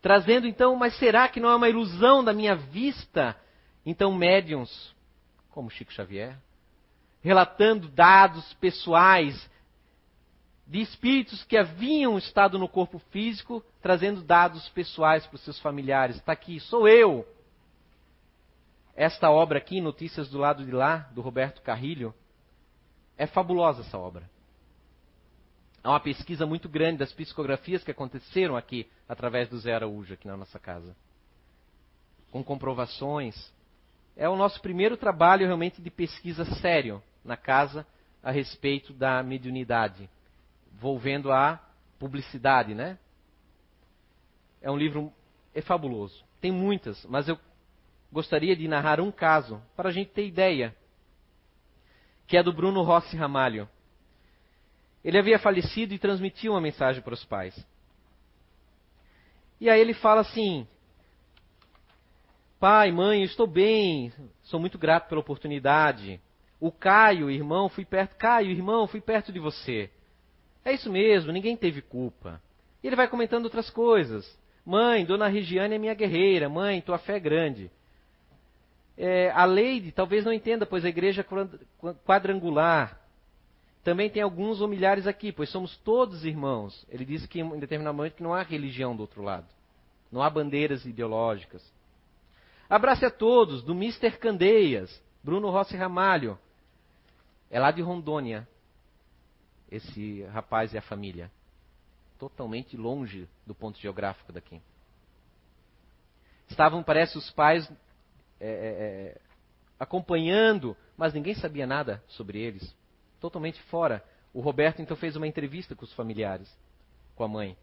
B: trazendo então, mas será que não é uma ilusão da minha vista? Então, médiums, como Chico Xavier, relatando dados pessoais de espíritos que haviam estado no corpo físico, trazendo dados pessoais para os seus familiares. Está aqui, sou eu. Esta obra aqui, Notícias do Lado de Lá, do Roberto Carrilho, é fabulosa essa obra. Há uma pesquisa muito grande das psicografias que aconteceram aqui, através do Zé Araújo, aqui na nossa casa. Com comprovações. É o nosso primeiro trabalho realmente de pesquisa sério na casa a respeito da mediunidade envolvendo a publicidade, né? É um livro é fabuloso. Tem muitas, mas eu gostaria de narrar um caso para a gente ter ideia, que é do Bruno Rossi Ramalho. Ele havia falecido e transmitiu uma mensagem para os pais. E aí ele fala assim: Pai, mãe, estou bem, sou muito grato pela oportunidade. O Caio, irmão, fui perto. Caio, irmão, fui perto de você. É isso mesmo, ninguém teve culpa. E ele vai comentando outras coisas. Mãe, Dona Regiane é minha guerreira. Mãe, tua fé é grande. É, a Leide talvez não entenda, pois a igreja é quadrangular. Também tem alguns ou milhares aqui, pois somos todos irmãos. Ele disse que em determinado momento que não há religião do outro lado. Não há bandeiras ideológicas. Abrace a todos, do Mr. Candeias, Bruno Rossi Ramalho. É lá de Rondônia esse rapaz e a família. Totalmente longe do ponto geográfico daqui. Estavam, parece, os pais é, é, é, acompanhando, mas ninguém sabia nada sobre eles. Totalmente fora. O Roberto então fez uma entrevista com os familiares, com a mãe.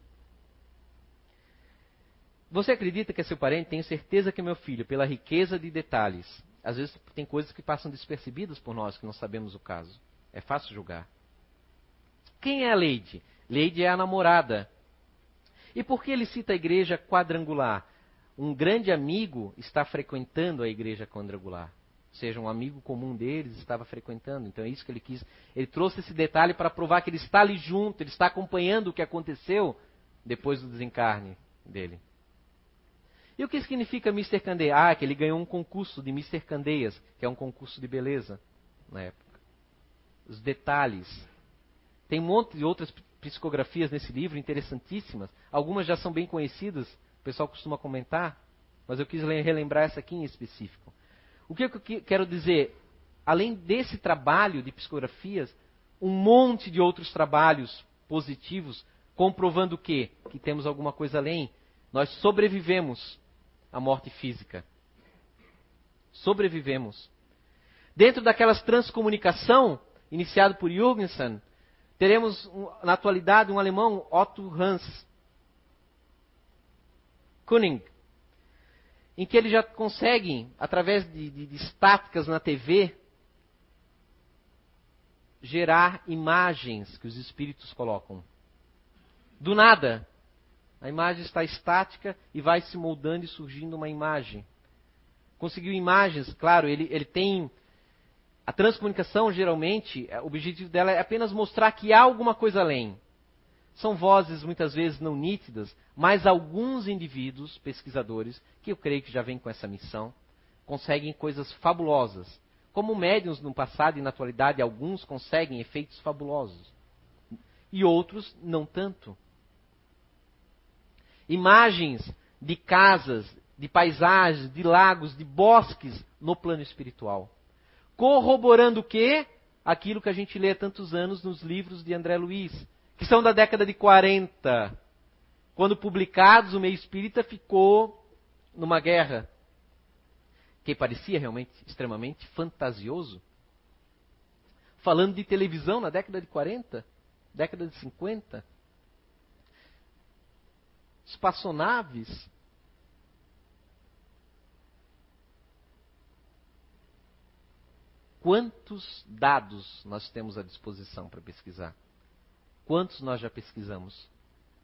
B: Você acredita que é seu parente? Tenho certeza que é meu filho, pela riqueza de detalhes. Às vezes tem coisas que passam despercebidas por nós, que não sabemos o caso. É fácil julgar. Quem é a Leide? Leide é a namorada. E por que ele cita a igreja quadrangular? Um grande amigo está frequentando a igreja quadrangular. Seja, um amigo comum deles estava frequentando. Então é isso que ele quis. Ele trouxe esse detalhe para provar que ele está ali junto, ele está acompanhando o que aconteceu depois do desencarne dele. E o que significa Mr. Candeias? Ah, que ele ganhou um concurso de Mr. Candeias, que é um concurso de beleza na época. Os detalhes tem um monte de outras psicografias nesse livro interessantíssimas. Algumas já são bem conhecidas, o pessoal costuma comentar, mas eu quis relembrar essa aqui em específico. O que eu quero dizer? Além desse trabalho de psicografias, um monte de outros trabalhos positivos comprovando o quê? Que temos alguma coisa além. Nós sobrevivemos à morte física. Sobrevivemos. Dentro daquelas transcomunicação iniciado por Jürgensen, Teremos, na atualidade, um alemão, Otto Hans Kuning, em que ele já consegue, através de, de, de estáticas na TV, gerar imagens que os espíritos colocam. Do nada, a imagem está estática e vai se moldando e surgindo uma imagem. Conseguiu imagens, claro, ele, ele tem. A transcomunicação, geralmente, o objetivo dela é apenas mostrar que há alguma coisa além. São vozes muitas vezes não nítidas, mas alguns indivíduos, pesquisadores, que eu creio que já vêm com essa missão, conseguem coisas fabulosas. Como médiums no passado e na atualidade, alguns conseguem efeitos fabulosos. E outros não tanto. Imagens de casas, de paisagens, de lagos, de bosques no plano espiritual. Corroborando o quê? Aquilo que a gente lê há tantos anos nos livros de André Luiz, que são da década de 40. Quando publicados, o meio espírita ficou numa guerra que parecia realmente extremamente fantasioso. Falando de televisão na década de 40, década de 50. Espaçonaves. Quantos dados nós temos à disposição para pesquisar? Quantos nós já pesquisamos?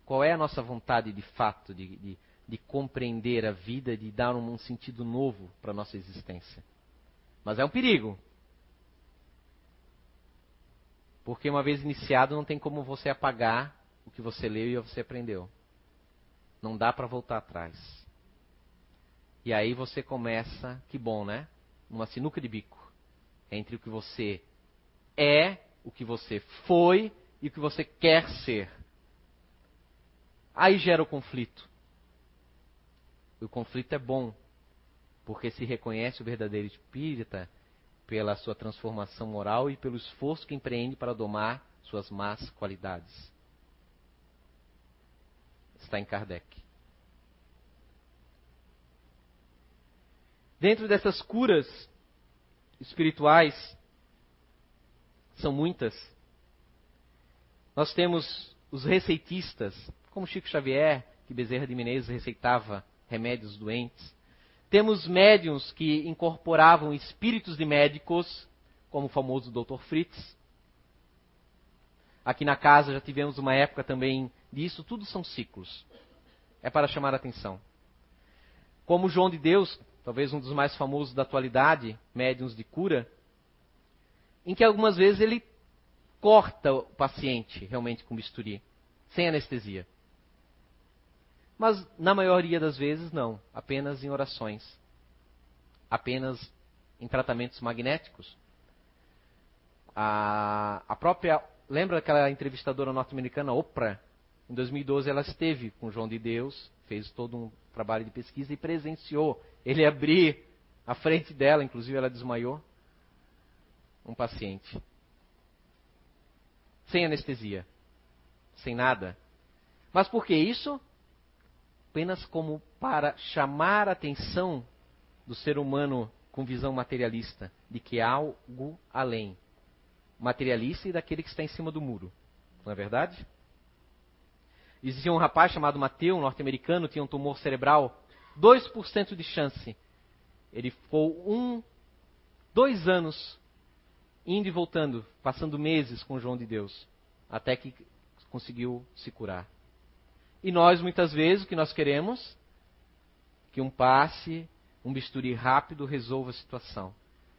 B: Qual é a nossa vontade de fato de, de, de compreender a vida, de dar um, um sentido novo para a nossa existência? Mas é um perigo. Porque uma vez iniciado, não tem como você apagar o que você leu e você aprendeu. Não dá para voltar atrás. E aí você começa, que bom, né? Uma sinuca de bico entre o que você é, o que você foi e o que você quer ser. Aí gera o conflito. O conflito é bom, porque se reconhece o verdadeiro espírita pela sua transformação moral e pelo esforço que empreende para domar suas más qualidades. Está em Kardec. Dentro dessas curas espirituais, são muitas, nós temos os receitistas, como Chico Xavier, que Bezerra de Menezes receitava remédios doentes. Temos médiums que incorporavam espíritos de médicos, como o famoso Dr. Fritz. Aqui na casa já tivemos uma época também disso, tudo são ciclos. É para chamar a atenção. Como João de Deus, talvez um dos mais famosos da atualidade, médiums de cura, em que algumas vezes ele corta o paciente realmente com bisturi, sem anestesia. Mas na maioria das vezes não, apenas em orações, apenas em tratamentos magnéticos. A, a própria, lembra daquela entrevistadora norte-americana Oprah? Em 2012 ela esteve com João de Deus, fez todo um trabalho de pesquisa e presenciou ele abrir a frente dela, inclusive ela desmaiou, um paciente sem anestesia, sem nada. Mas por que isso? Apenas como para chamar a atenção do ser humano com visão materialista de que há algo além. Materialista e daquele que está em cima do muro. Não é verdade? Existia um rapaz chamado Mateu, um norte-americano, tinha um tumor cerebral, 2% de chance. Ele ficou um, dois anos indo e voltando, passando meses com João de Deus, até que conseguiu se curar. E nós, muitas vezes, o que nós queremos? Que um passe, um bisturi rápido resolva a situação.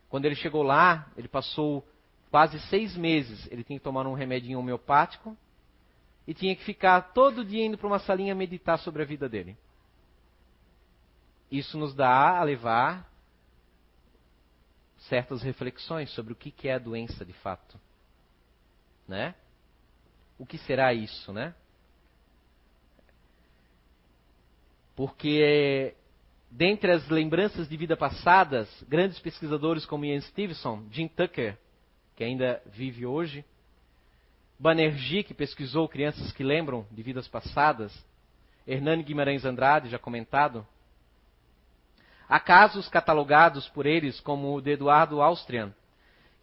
B: Quando ele chegou lá, ele passou quase seis meses. Ele tinha que tomar um remedinho homeopático e tinha que ficar todo dia indo para uma salinha meditar sobre a vida dele. Isso nos dá a levar certas reflexões sobre o que é a doença de fato. Né? O que será isso, né? Porque dentre as lembranças de vida passadas, grandes pesquisadores como Ian Stevenson, Jim Tucker, que ainda vive hoje, Banerjee, que pesquisou crianças que lembram de vidas passadas, Hernani Guimarães Andrade, já comentado, Há casos catalogados por eles como o de Eduardo Austrian,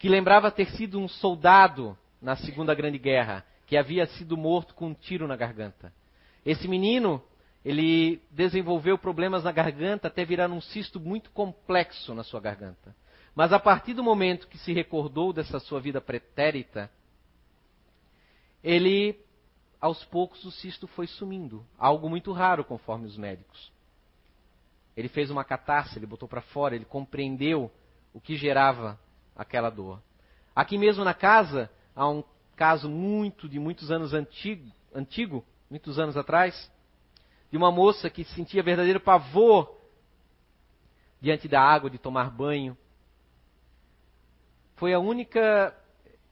B: que lembrava ter sido um soldado na Segunda Grande Guerra, que havia sido morto com um tiro na garganta. Esse menino, ele desenvolveu problemas na garganta até virar um cisto muito complexo na sua garganta. Mas a partir do momento que se recordou dessa sua vida pretérita, ele, aos poucos, o cisto foi sumindo. Algo muito raro, conforme os médicos. Ele fez uma catarse, ele botou para fora, ele compreendeu o que gerava aquela dor. Aqui mesmo na casa, há um caso muito de muitos anos antigo, antigo muitos anos atrás, de uma moça que sentia verdadeiro pavor diante da água de tomar banho. Foi a única,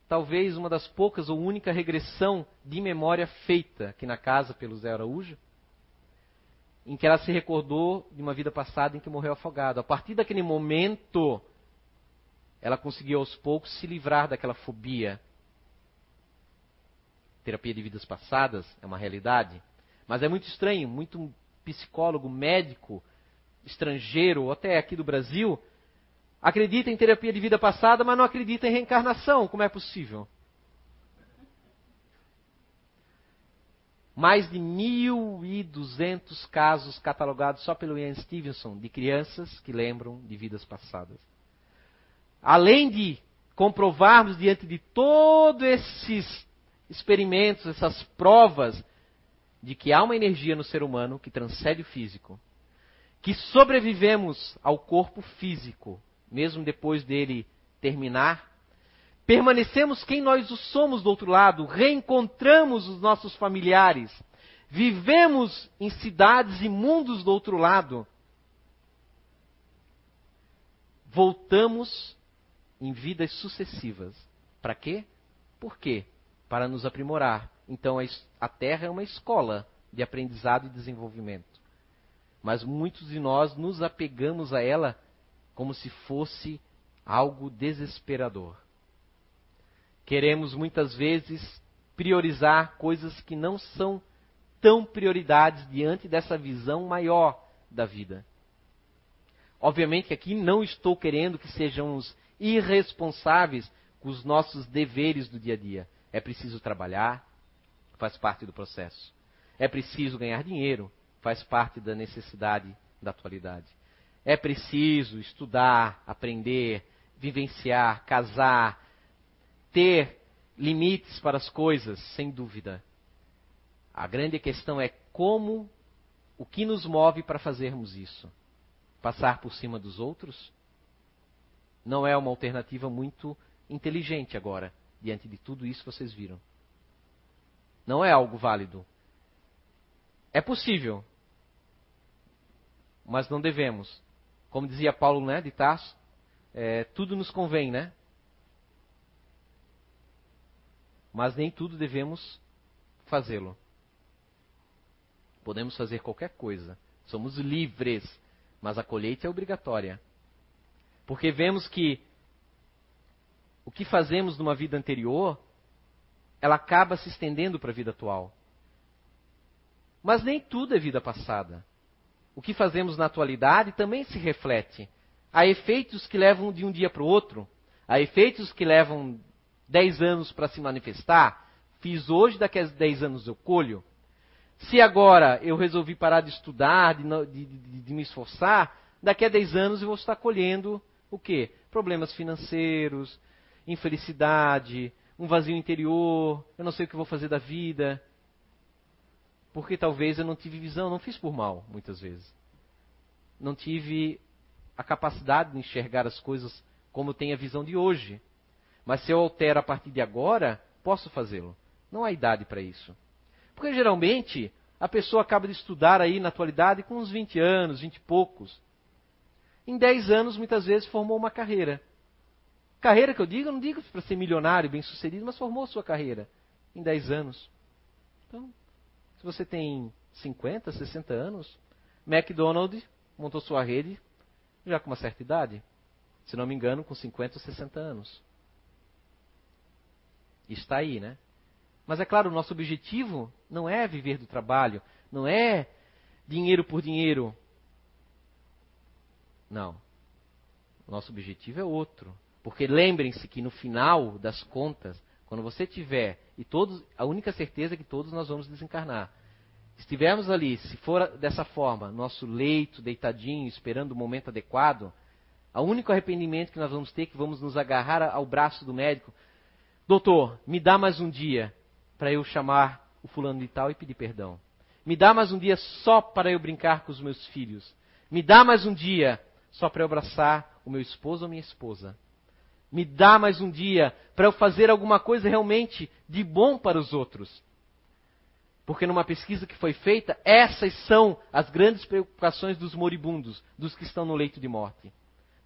B: talvez uma das poucas ou única regressão de memória feita aqui na casa pelo Zé Araújo, em que ela se recordou de uma vida passada em que morreu afogado. A partir daquele momento, ela conseguiu aos poucos se livrar daquela fobia terapia de vidas passadas, é uma realidade. Mas é muito estranho, muito psicólogo, médico, estrangeiro, ou até aqui do Brasil, acredita em terapia de vida passada, mas não acredita em reencarnação. Como é possível? Mais de 1.200 casos catalogados só pelo Ian Stevenson de crianças que lembram de vidas passadas. Além de comprovarmos diante de todos esses experimentos, essas provas de que há uma energia no ser humano que transcende o físico, que sobrevivemos ao corpo físico, mesmo depois dele terminar, permanecemos quem nós somos do outro lado, reencontramos os nossos familiares, vivemos em cidades e mundos do outro lado, voltamos em vidas sucessivas. Para quê? Por quê? para nos aprimorar. Então a Terra é uma escola de aprendizado e desenvolvimento. Mas muitos de nós nos apegamos a ela como se fosse algo desesperador. Queremos muitas vezes priorizar coisas que não são tão prioridades diante dessa visão maior da vida. Obviamente que aqui não estou querendo que sejamos irresponsáveis com os nossos deveres do dia a dia. É preciso trabalhar, faz parte do processo. É preciso ganhar dinheiro, faz parte da necessidade da atualidade. É preciso estudar, aprender, vivenciar, casar, ter limites para as coisas, sem dúvida. A grande questão é como, o que nos move para fazermos isso? Passar por cima dos outros? Não é uma alternativa muito inteligente agora diante de tudo isso que vocês viram. Não é algo válido. É possível, mas não devemos. Como dizia Paulo né, de Tarso, é, tudo nos convém, né? Mas nem tudo devemos fazê-lo. Podemos fazer qualquer coisa. Somos livres, mas a colheita é obrigatória. Porque vemos que o que fazemos numa vida anterior, ela acaba se estendendo para a vida atual. Mas nem tudo é vida passada. O que fazemos na atualidade também se reflete. Há efeitos que levam de um dia para o outro, há efeitos que levam dez anos para se manifestar. Fiz hoje, daqui a dez anos eu colho. Se agora eu resolvi parar de estudar, de, de, de, de me esforçar, daqui a dez anos eu vou estar colhendo o quê? Problemas financeiros, infelicidade, um vazio interior, eu não sei o que vou fazer da vida. Porque talvez eu não tive visão, não fiz por mal, muitas vezes. Não tive a capacidade de enxergar as coisas como tem a visão de hoje. Mas se eu altero a partir de agora, posso fazê-lo. Não há idade para isso. Porque geralmente a pessoa acaba de estudar aí na atualidade com uns 20 anos, 20 e poucos. Em 10 anos, muitas vezes, formou uma carreira. Carreira que eu digo, eu não digo para ser milionário, bem sucedido, mas formou sua carreira em 10 anos. Então, se você tem 50, 60 anos, McDonald's montou sua rede já com uma certa idade. Se não me engano, com 50 ou 60 anos. Está aí, né? Mas é claro, o nosso objetivo não é viver do trabalho, não é dinheiro por dinheiro. Não. Nosso objetivo é outro. Porque lembrem-se que no final das contas, quando você tiver, e todos, a única certeza é que todos nós vamos desencarnar. Estivermos ali, se for dessa forma, nosso leito, deitadinho, esperando o momento adequado, o único arrependimento que nós vamos ter é que vamos nos agarrar ao braço do médico. Doutor, me dá mais um dia para eu chamar o fulano de tal e pedir perdão. Me dá mais um dia só para eu brincar com os meus filhos. Me dá mais um dia só para eu abraçar o meu esposo ou minha esposa. Me dá mais um dia para eu fazer alguma coisa realmente de bom para os outros. Porque numa pesquisa que foi feita, essas são as grandes preocupações dos moribundos, dos que estão no leito de morte.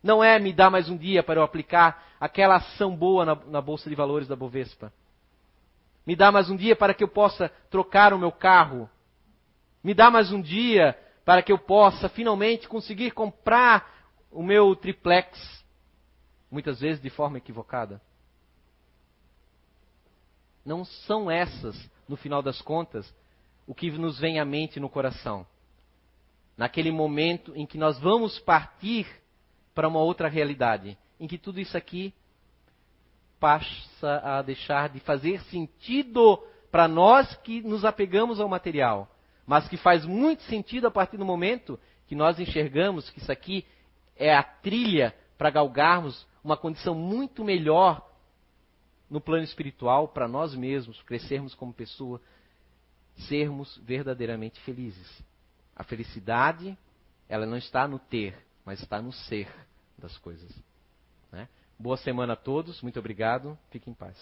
B: Não é me dar mais um dia para eu aplicar aquela ação boa na, na Bolsa de Valores da Bovespa. Me dá mais um dia para que eu possa trocar o meu carro. Me dá mais um dia para que eu possa finalmente conseguir comprar o meu triplex, muitas vezes de forma equivocada. Não são essas no final das contas, o que nos vem à mente no coração. Naquele momento em que nós vamos partir para uma outra realidade, em que tudo isso aqui passa a deixar de fazer sentido para nós que nos apegamos ao material, mas que faz muito sentido a partir do momento que nós enxergamos que isso aqui é a trilha para galgarmos uma condição muito melhor no plano espiritual para nós mesmos, crescermos como pessoa, sermos verdadeiramente felizes. A felicidade, ela não está no ter, mas está no ser das coisas. Né? Boa semana a todos, muito obrigado, fiquem em paz.